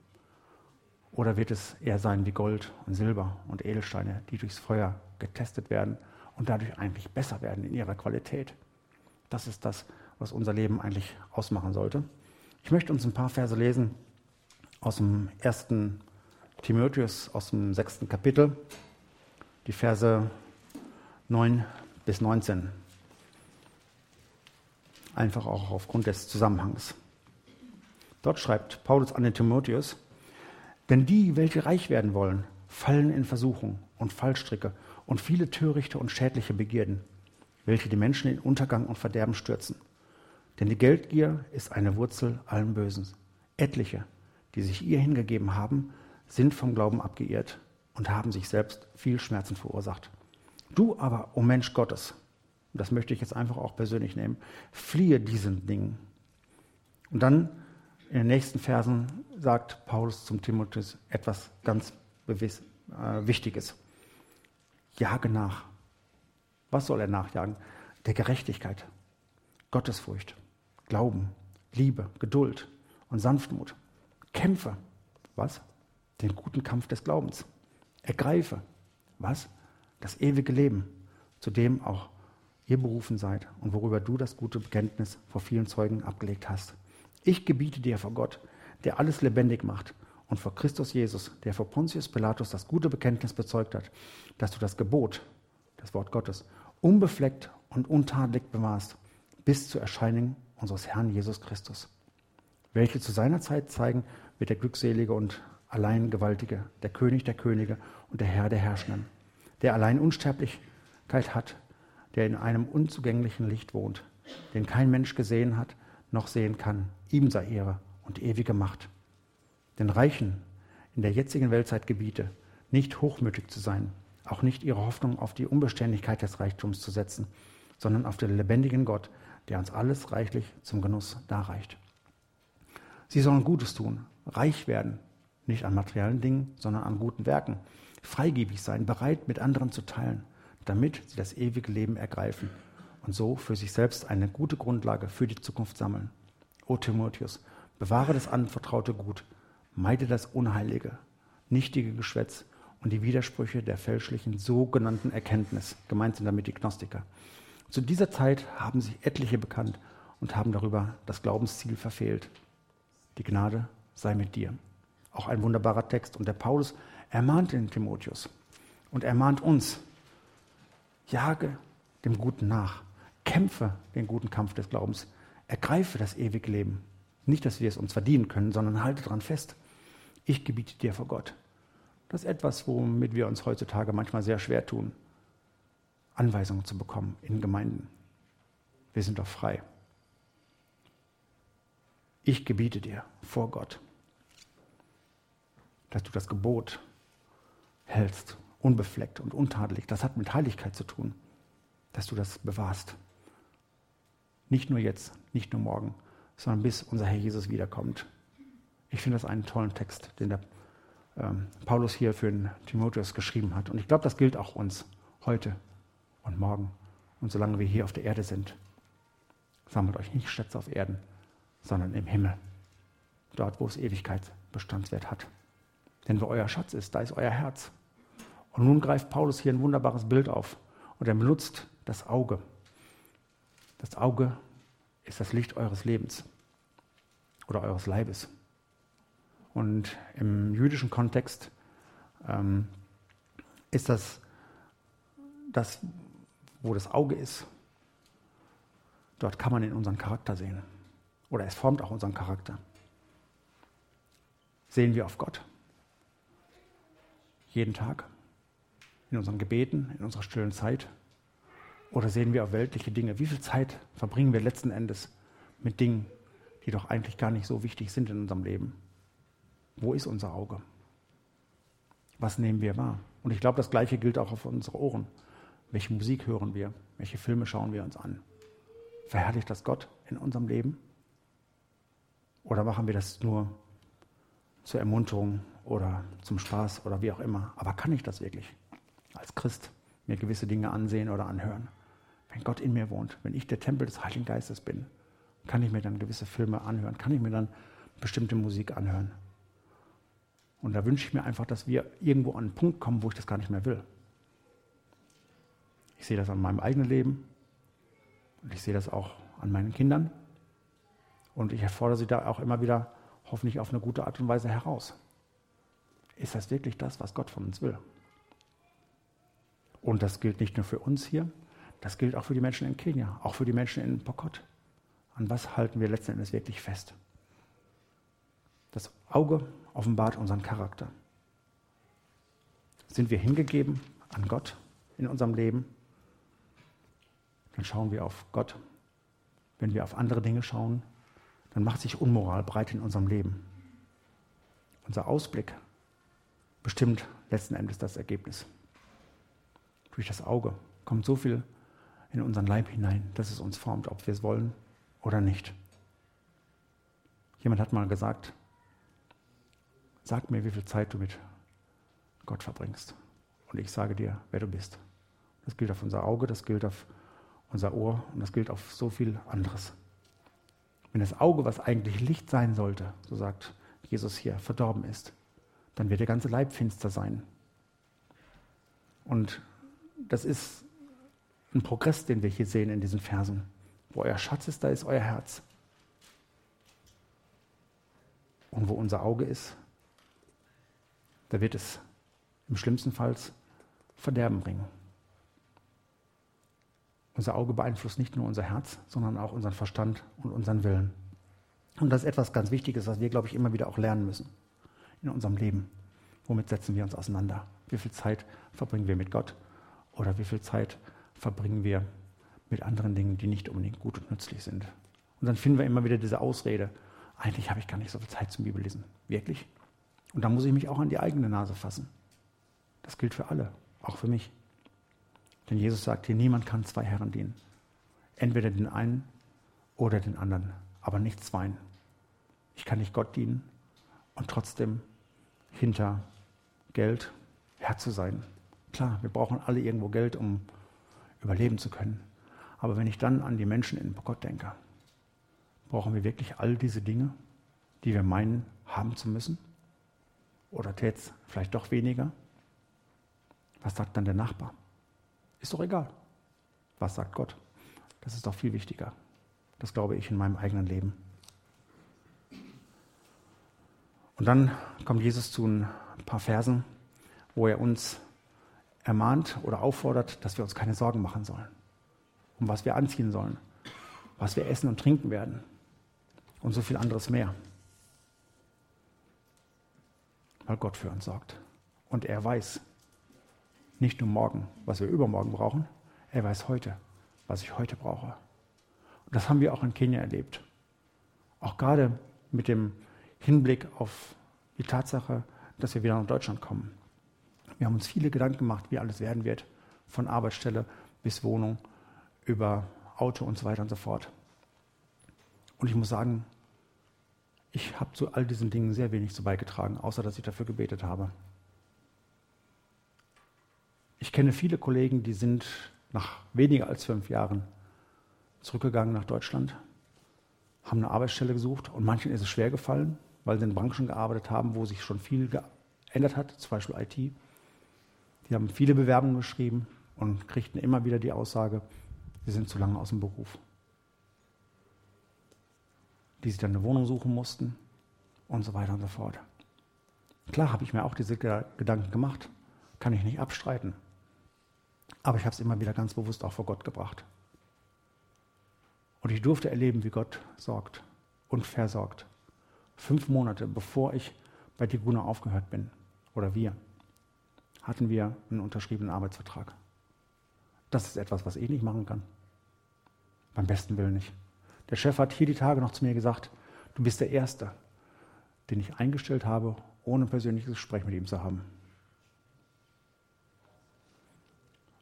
Oder wird es eher sein wie Gold und Silber und Edelsteine, die durchs Feuer getestet werden und dadurch eigentlich besser werden in ihrer Qualität? Das ist das, was unser Leben eigentlich ausmachen sollte. Ich möchte uns ein paar Verse lesen aus dem ersten Timotheus, aus dem sechsten Kapitel, die Verse 9 bis 19. Einfach auch aufgrund des Zusammenhangs. Dort schreibt Paulus an den Timotheus, denn die, welche reich werden wollen, fallen in Versuchung und Fallstricke und viele törichte und schädliche Begierden, welche die Menschen in Untergang und Verderben stürzen denn die Geldgier ist eine Wurzel allen Bösen. Etliche, die sich ihr hingegeben haben, sind vom Glauben abgeirrt und haben sich selbst viel Schmerzen verursacht. Du aber, o oh Mensch Gottes, und das möchte ich jetzt einfach auch persönlich nehmen, fliehe diesen Dingen. Und dann in den nächsten Versen sagt Paulus zum Timotheus etwas ganz bewiss, äh, Wichtiges. Jage nach. Was soll er nachjagen? Der Gerechtigkeit, Gottesfurcht, Glauben, Liebe, Geduld und Sanftmut. Kämpfe. Was? Den guten Kampf des Glaubens. Ergreife. Was? Das ewige Leben, zu dem auch ihr berufen seid und worüber du das gute Bekenntnis vor vielen Zeugen abgelegt hast. Ich gebiete dir vor Gott, der alles lebendig macht, und vor Christus Jesus, der vor Pontius Pilatus das gute Bekenntnis bezeugt hat, dass du das Gebot, das Wort Gottes, unbefleckt und untadelig bewahrst, bis zur Erscheinung unseres Herrn Jesus Christus, welche zu seiner Zeit zeigen wird der Glückselige und allein Gewaltige, der König der Könige und der Herr der Herrschenden, der allein Unsterblichkeit hat, der in einem unzugänglichen Licht wohnt, den kein Mensch gesehen hat, noch sehen kann. Ihm sei Ehre und ewige Macht. Den Reichen in der jetzigen Weltzeit gebiete, nicht hochmütig zu sein, auch nicht ihre Hoffnung auf die Unbeständigkeit des Reichtums zu setzen, sondern auf den lebendigen Gott, der uns alles reichlich zum Genuss darreicht. Sie sollen Gutes tun, reich werden, nicht an materiellen Dingen, sondern an guten Werken, freigebig sein, bereit mit anderen zu teilen, damit sie das ewige Leben ergreifen und so für sich selbst eine gute Grundlage für die Zukunft sammeln. O Timotheus, bewahre das anvertraute Gut, meide das Unheilige, nichtige Geschwätz und die Widersprüche der fälschlichen sogenannten Erkenntnis. Gemeint sind damit die Gnostiker. Zu dieser Zeit haben sich etliche bekannt und haben darüber das Glaubensziel verfehlt. Die Gnade sei mit dir. Auch ein wunderbarer Text. Und der Paulus ermahnt den Timotheus und ermahnt uns, jage dem Guten nach, Kämpfe den guten Kampf des Glaubens. Ergreife das ewige Leben. Nicht, dass wir es uns verdienen können, sondern halte daran fest. Ich gebiete dir vor Gott. Das ist etwas, womit wir uns heutzutage manchmal sehr schwer tun, Anweisungen zu bekommen in Gemeinden. Wir sind doch frei. Ich gebiete dir vor Gott, dass du das Gebot hältst, unbefleckt und untadelig. Das hat mit Heiligkeit zu tun, dass du das bewahrst. Nicht nur jetzt, nicht nur morgen, sondern bis unser Herr Jesus wiederkommt. Ich finde das einen tollen Text, den der ähm, Paulus hier für den Timotheus geschrieben hat. Und ich glaube, das gilt auch uns heute und morgen und solange wir hier auf der Erde sind. Sammelt euch nicht Schätze auf Erden, sondern im Himmel, dort, wo es Ewigkeit Bestandswert hat. Denn wo euer Schatz ist, da ist euer Herz. Und nun greift Paulus hier ein wunderbares Bild auf und er benutzt das Auge. Das Auge ist das Licht eures Lebens oder eures Leibes. Und im jüdischen Kontext ähm, ist das, das, wo das Auge ist, dort kann man in unseren Charakter sehen. Oder es formt auch unseren Charakter. Sehen wir auf Gott. Jeden Tag. In unseren Gebeten, in unserer stillen Zeit. Oder sehen wir auf weltliche Dinge? Wie viel Zeit verbringen wir letzten Endes mit Dingen, die doch eigentlich gar nicht so wichtig sind in unserem Leben? Wo ist unser Auge? Was nehmen wir wahr? Und ich glaube, das Gleiche gilt auch auf unsere Ohren. Welche Musik hören wir? Welche Filme schauen wir uns an? Verherrlicht das Gott in unserem Leben? Oder machen wir das nur zur Ermunterung oder zum Spaß oder wie auch immer? Aber kann ich das wirklich als Christ mir gewisse Dinge ansehen oder anhören? Wenn Gott in mir wohnt, wenn ich der Tempel des Heiligen Geistes bin, kann ich mir dann gewisse Filme anhören? Kann ich mir dann bestimmte Musik anhören? Und da wünsche ich mir einfach, dass wir irgendwo an einen Punkt kommen, wo ich das gar nicht mehr will. Ich sehe das an meinem eigenen Leben und ich sehe das auch an meinen Kindern. Und ich erfordere sie da auch immer wieder hoffentlich auf eine gute Art und Weise heraus. Ist das wirklich das, was Gott von uns will? Und das gilt nicht nur für uns hier, das gilt auch für die Menschen in Kenia, auch für die Menschen in Pokot. An was halten wir letzten Endes wirklich fest? Das Auge offenbart unseren Charakter. Sind wir hingegeben an Gott in unserem Leben? Dann schauen wir auf Gott. Wenn wir auf andere Dinge schauen, dann macht sich Unmoral breit in unserem Leben. Unser Ausblick bestimmt letzten Endes das Ergebnis. Durch das Auge kommt so viel in unseren Leib hinein, dass es uns formt, ob wir es wollen oder nicht. Jemand hat mal gesagt, Sag mir, wie viel Zeit du mit Gott verbringst. Und ich sage dir, wer du bist. Das gilt auf unser Auge, das gilt auf unser Ohr und das gilt auf so viel anderes. Wenn das Auge, was eigentlich Licht sein sollte, so sagt Jesus hier, verdorben ist, dann wird der ganze Leib finster sein. Und das ist ein Progress, den wir hier sehen in diesen Versen. Wo euer Schatz ist, da ist euer Herz. Und wo unser Auge ist, da wird es im schlimmsten Fall Verderben bringen. Unser Auge beeinflusst nicht nur unser Herz, sondern auch unseren Verstand und unseren Willen. Und das ist etwas ganz Wichtiges, was wir, glaube ich, immer wieder auch lernen müssen in unserem Leben. Womit setzen wir uns auseinander? Wie viel Zeit verbringen wir mit Gott? Oder wie viel Zeit verbringen wir mit anderen Dingen, die nicht unbedingt gut und nützlich sind? Und dann finden wir immer wieder diese Ausrede, eigentlich habe ich gar nicht so viel Zeit zum Bibellesen. Wirklich? Und da muss ich mich auch an die eigene Nase fassen. Das gilt für alle, auch für mich. Denn Jesus sagt hier, niemand kann zwei Herren dienen. Entweder den einen oder den anderen, aber nicht zweien. Ich kann nicht Gott dienen und trotzdem hinter Geld Herr zu sein. Klar, wir brauchen alle irgendwo Geld, um überleben zu können. Aber wenn ich dann an die Menschen in Gott denke, brauchen wir wirklich all diese Dinge, die wir meinen haben zu müssen? Oder tät es vielleicht doch weniger? Was sagt dann der Nachbar? Ist doch egal. Was sagt Gott? Das ist doch viel wichtiger. Das glaube ich in meinem eigenen Leben. Und dann kommt Jesus zu ein paar Versen, wo er uns ermahnt oder auffordert, dass wir uns keine Sorgen machen sollen. und was wir anziehen sollen, was wir essen und trinken werden und so viel anderes mehr. Weil Gott für uns sorgt. Und er weiß nicht nur morgen, was wir übermorgen brauchen, er weiß heute, was ich heute brauche. Und das haben wir auch in Kenia erlebt. Auch gerade mit dem Hinblick auf die Tatsache, dass wir wieder nach Deutschland kommen. Wir haben uns viele Gedanken gemacht, wie alles werden wird, von Arbeitsstelle bis Wohnung, über Auto und so weiter und so fort. Und ich muss sagen, ich habe zu all diesen Dingen sehr wenig zu beigetragen, außer dass ich dafür gebetet habe. Ich kenne viele Kollegen, die sind nach weniger als fünf Jahren zurückgegangen nach Deutschland, haben eine Arbeitsstelle gesucht und manchen ist es schwer gefallen, weil sie in Branchen gearbeitet haben, wo sich schon viel geändert hat, zum Beispiel IT. Die haben viele Bewerbungen geschrieben und kriegten immer wieder die Aussage, sie sind zu lange aus dem Beruf. Die sich dann eine Wohnung suchen mussten und so weiter und so fort. Klar habe ich mir auch diese Gedanken gemacht, kann ich nicht abstreiten. Aber ich habe es immer wieder ganz bewusst auch vor Gott gebracht. Und ich durfte erleben, wie Gott sorgt und versorgt. Fünf Monate bevor ich bei Tiguna aufgehört bin, oder wir, hatten wir einen unterschriebenen Arbeitsvertrag. Das ist etwas, was ich nicht machen kann. Beim besten Willen nicht. Der Chef hat hier die Tage noch zu mir gesagt, du bist der Erste, den ich eingestellt habe, ohne ein persönliches Gespräch mit ihm zu haben.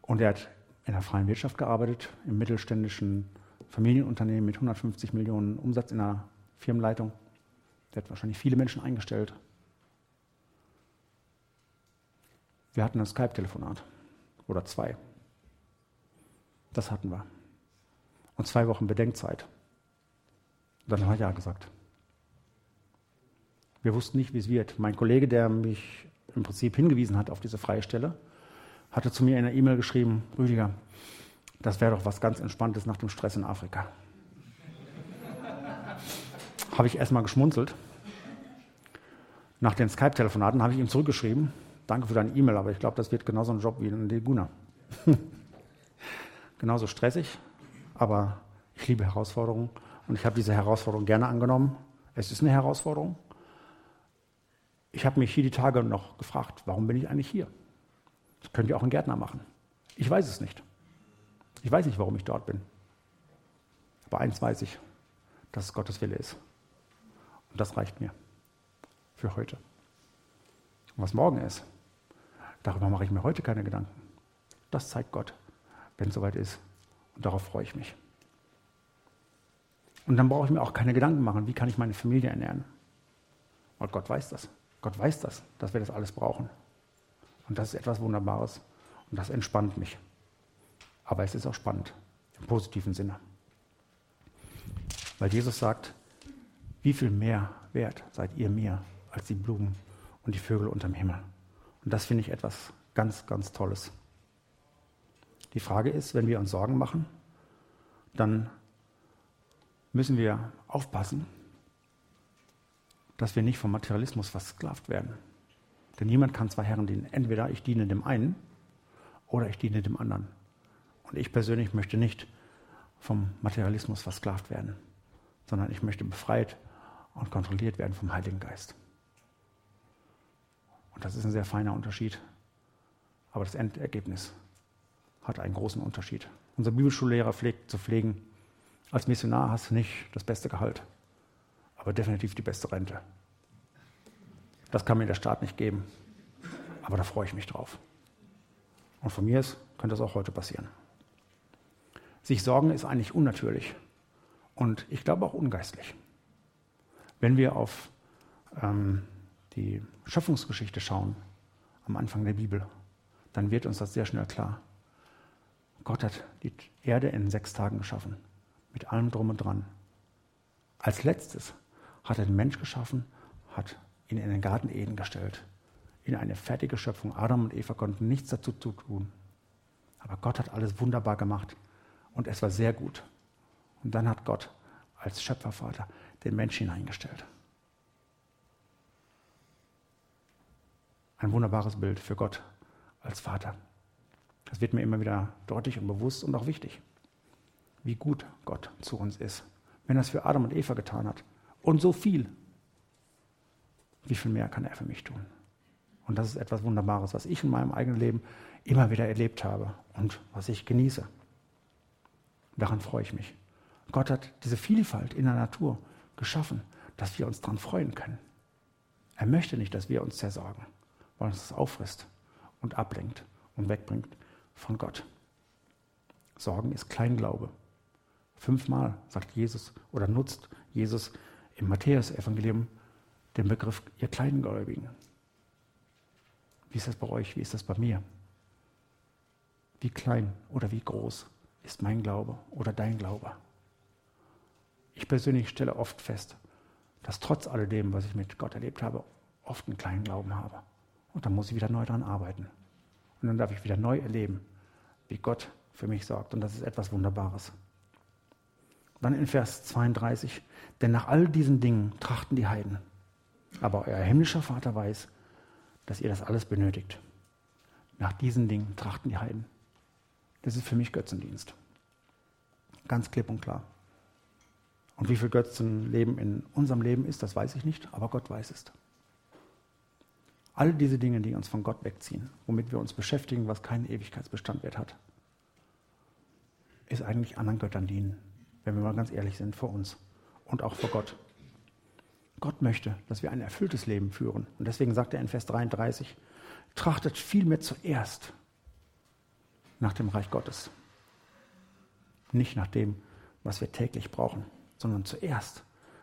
Und er hat in der freien Wirtschaft gearbeitet, im mittelständischen Familienunternehmen mit 150 Millionen Umsatz in der Firmenleitung. Der hat wahrscheinlich viele Menschen eingestellt. Wir hatten ein Skype-Telefonat oder zwei. Das hatten wir. Und zwei Wochen Bedenkzeit. Und dann haben wir Ja gesagt. Wir wussten nicht, wie es wird. Mein Kollege, der mich im Prinzip hingewiesen hat auf diese freie Stelle, hatte zu mir in einer E-Mail geschrieben, Rüdiger, das wäre doch was ganz Entspanntes nach dem Stress in Afrika. habe ich erstmal geschmunzelt. Nach den Skype-Telefonaten habe ich ihm zurückgeschrieben, danke für deine E-Mail, aber ich glaube, das wird genauso ein Job wie in Leguna. genauso stressig, aber ich liebe Herausforderungen und ich habe diese Herausforderung gerne angenommen. Es ist eine Herausforderung. Ich habe mich hier die Tage noch gefragt, warum bin ich eigentlich hier? Das könnt ihr auch ein Gärtner machen. Ich weiß es nicht. Ich weiß nicht, warum ich dort bin. Aber eins weiß ich, dass es Gottes Wille ist. Und das reicht mir für heute. Und was morgen ist, darüber mache ich mir heute keine Gedanken. Das zeigt Gott, wenn es soweit ist. Und darauf freue ich mich. Und dann brauche ich mir auch keine Gedanken machen, wie kann ich meine Familie ernähren. Weil Gott weiß das. Gott weiß das, dass wir das alles brauchen. Und das ist etwas Wunderbares. Und das entspannt mich. Aber es ist auch spannend, im positiven Sinne. Weil Jesus sagt, wie viel mehr wert seid ihr mir als die Blumen und die Vögel unterm Himmel. Und das finde ich etwas ganz, ganz Tolles. Die Frage ist, wenn wir uns Sorgen machen, dann müssen wir aufpassen, dass wir nicht vom Materialismus versklavt werden. Denn niemand kann zwei Herren dienen. Entweder ich diene dem einen oder ich diene dem anderen. Und ich persönlich möchte nicht vom Materialismus versklavt werden, sondern ich möchte befreit und kontrolliert werden vom Heiligen Geist. Und das ist ein sehr feiner Unterschied. Aber das Endergebnis hat einen großen Unterschied. Unser Bibelschullehrer pflegt zu pflegen, als Missionar hast du nicht das beste Gehalt, aber definitiv die beste Rente. Das kann mir der Staat nicht geben. Aber da freue ich mich drauf. Und von mir aus könnte das auch heute passieren. Sich sorgen ist eigentlich unnatürlich und ich glaube auch ungeistlich. Wenn wir auf ähm, die Schöpfungsgeschichte schauen, am Anfang der Bibel, dann wird uns das sehr schnell klar. Gott hat die Erde in sechs Tagen geschaffen, mit allem drum und dran. Als letztes hat er den Mensch geschaffen, hat ihn in den Garten Eden gestellt, in eine fertige Schöpfung. Adam und Eva konnten nichts dazu tun. Aber Gott hat alles wunderbar gemacht und es war sehr gut. Und dann hat Gott als Schöpfervater den Menschen hineingestellt. Ein wunderbares Bild für Gott als Vater. Das wird mir immer wieder deutlich und bewusst und auch wichtig. wie gut Gott zu uns ist. Wenn er es für Adam und Eva getan hat und so viel, wie viel mehr kann er für mich tun? Und das ist etwas Wunderbares, was ich in meinem eigenen Leben immer wieder erlebt habe und was ich genieße. Daran freue ich mich. Gott hat diese Vielfalt in der Natur geschaffen, dass wir uns daran freuen können. Er möchte nicht, dass wir uns zersorgen, weil uns das auffrisst und ablenkt und wegbringt von Gott. Sorgen ist Kleinglaube. Fünfmal sagt Jesus oder nutzt Jesus im Matthäus-Evangelium den Begriff ihr Kleingläubigen. Wie ist das bei euch? Wie ist das bei mir? Wie klein oder wie groß ist mein Glaube oder dein Glaube? Ich persönlich stelle oft fest, dass trotz alledem, was ich mit Gott erlebt habe, oft einen kleinen Glauben habe. Und dann muss ich wieder neu daran arbeiten. Und dann darf ich wieder neu erleben, wie Gott für mich sorgt. Und das ist etwas Wunderbares. Dann in Vers 32, denn nach all diesen Dingen trachten die Heiden. Aber euer himmlischer Vater weiß, dass ihr das alles benötigt. Nach diesen Dingen trachten die Heiden. Das ist für mich Götzendienst. Ganz klipp und klar. Und wie viel Götzenleben in unserem Leben ist, das weiß ich nicht, aber Gott weiß es. All diese Dinge, die uns von Gott wegziehen, womit wir uns beschäftigen, was keinen Ewigkeitsbestandwert hat, ist eigentlich anderen Göttern dienen, wenn wir mal ganz ehrlich sind, vor uns und auch vor Gott. Gott möchte, dass wir ein erfülltes Leben führen. Und deswegen sagt er in Vers 33, trachtet vielmehr zuerst nach dem Reich Gottes. Nicht nach dem, was wir täglich brauchen, sondern zuerst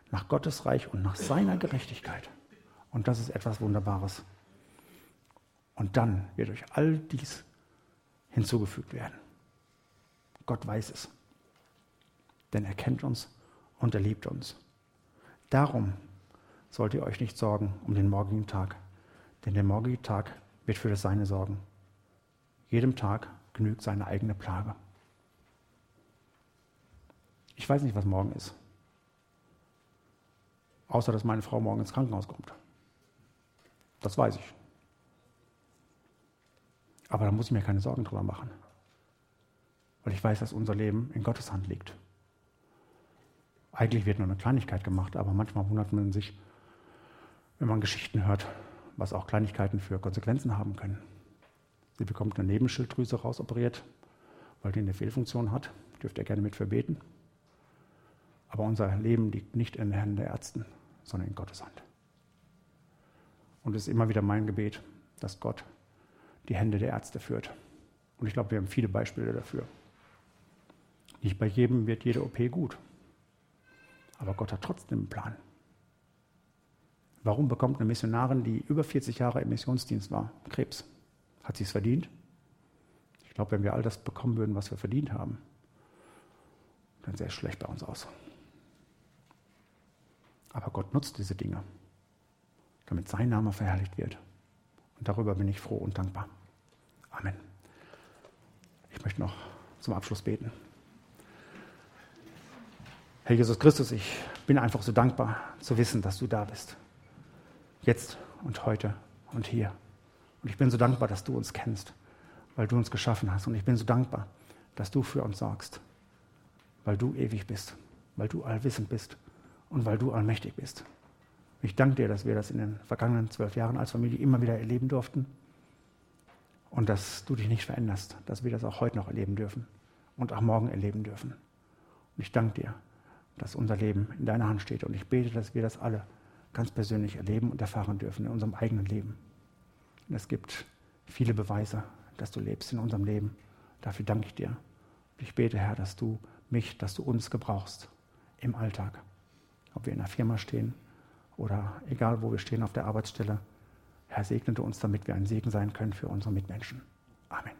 nach Gottes Reich und nach seiner Gerechtigkeit. Und das ist etwas Wunderbares. Und dann wird euch all dies hinzugefügt werden. Gott weiß es. Denn er kennt uns und er liebt uns. Darum sollt ihr euch nicht sorgen um den morgigen Tag, denn der morgige Tag wird für das Seine sorgen. Jedem Tag genügt seine eigene Plage. Ich weiß nicht, was morgen ist. Außer, dass meine Frau morgen ins Krankenhaus kommt. Das weiß ich. Aber da muss ich mir keine Sorgen drüber machen. Weil ich weiß, dass unser Leben in Gottes Hand liegt. Eigentlich wird nur eine Kleinigkeit gemacht, aber manchmal wundert man sich, wenn man Geschichten hört, was auch Kleinigkeiten für Konsequenzen haben können. Sie bekommt eine Nebenschilddrüse rausoperiert, weil die eine Fehlfunktion hat. Dürft ihr gerne mit verbeten. Aber unser Leben liegt nicht in den Händen der Ärzten, sondern in Gottes Hand. Und es ist immer wieder mein Gebet, dass Gott die Hände der Ärzte führt. Und ich glaube, wir haben viele Beispiele dafür. Nicht bei jedem wird jede OP gut. Aber Gott hat trotzdem einen Plan. Warum bekommt eine Missionarin, die über 40 Jahre im Missionsdienst war, Krebs? Hat sie es verdient? Ich glaube, wenn wir all das bekommen würden, was wir verdient haben, dann sähe es schlecht bei uns aus. Aber Gott nutzt diese Dinge, damit sein Name verherrlicht wird. Und darüber bin ich froh und dankbar. Amen. Ich möchte noch zum Abschluss beten. Herr Jesus Christus, ich bin einfach so dankbar zu wissen, dass du da bist. Jetzt und heute und hier. Und ich bin so dankbar, dass du uns kennst, weil du uns geschaffen hast. Und ich bin so dankbar, dass du für uns sorgst, weil du ewig bist, weil du allwissend bist und weil du allmächtig bist. Ich danke dir, dass wir das in den vergangenen zwölf Jahren als Familie immer wieder erleben durften und dass du dich nicht veränderst, dass wir das auch heute noch erleben dürfen und auch morgen erleben dürfen. Und ich danke dir, dass unser Leben in deiner Hand steht und ich bete, dass wir das alle ganz persönlich erleben und erfahren dürfen in unserem eigenen Leben. Und es gibt viele Beweise, dass du lebst in unserem Leben. Dafür danke ich dir. Und ich bete, Herr, dass du mich, dass du uns gebrauchst im Alltag. Ob wir in einer Firma stehen oder egal, wo wir stehen auf der Arbeitsstelle. Herr, segne du uns, damit wir ein Segen sein können für unsere Mitmenschen. Amen.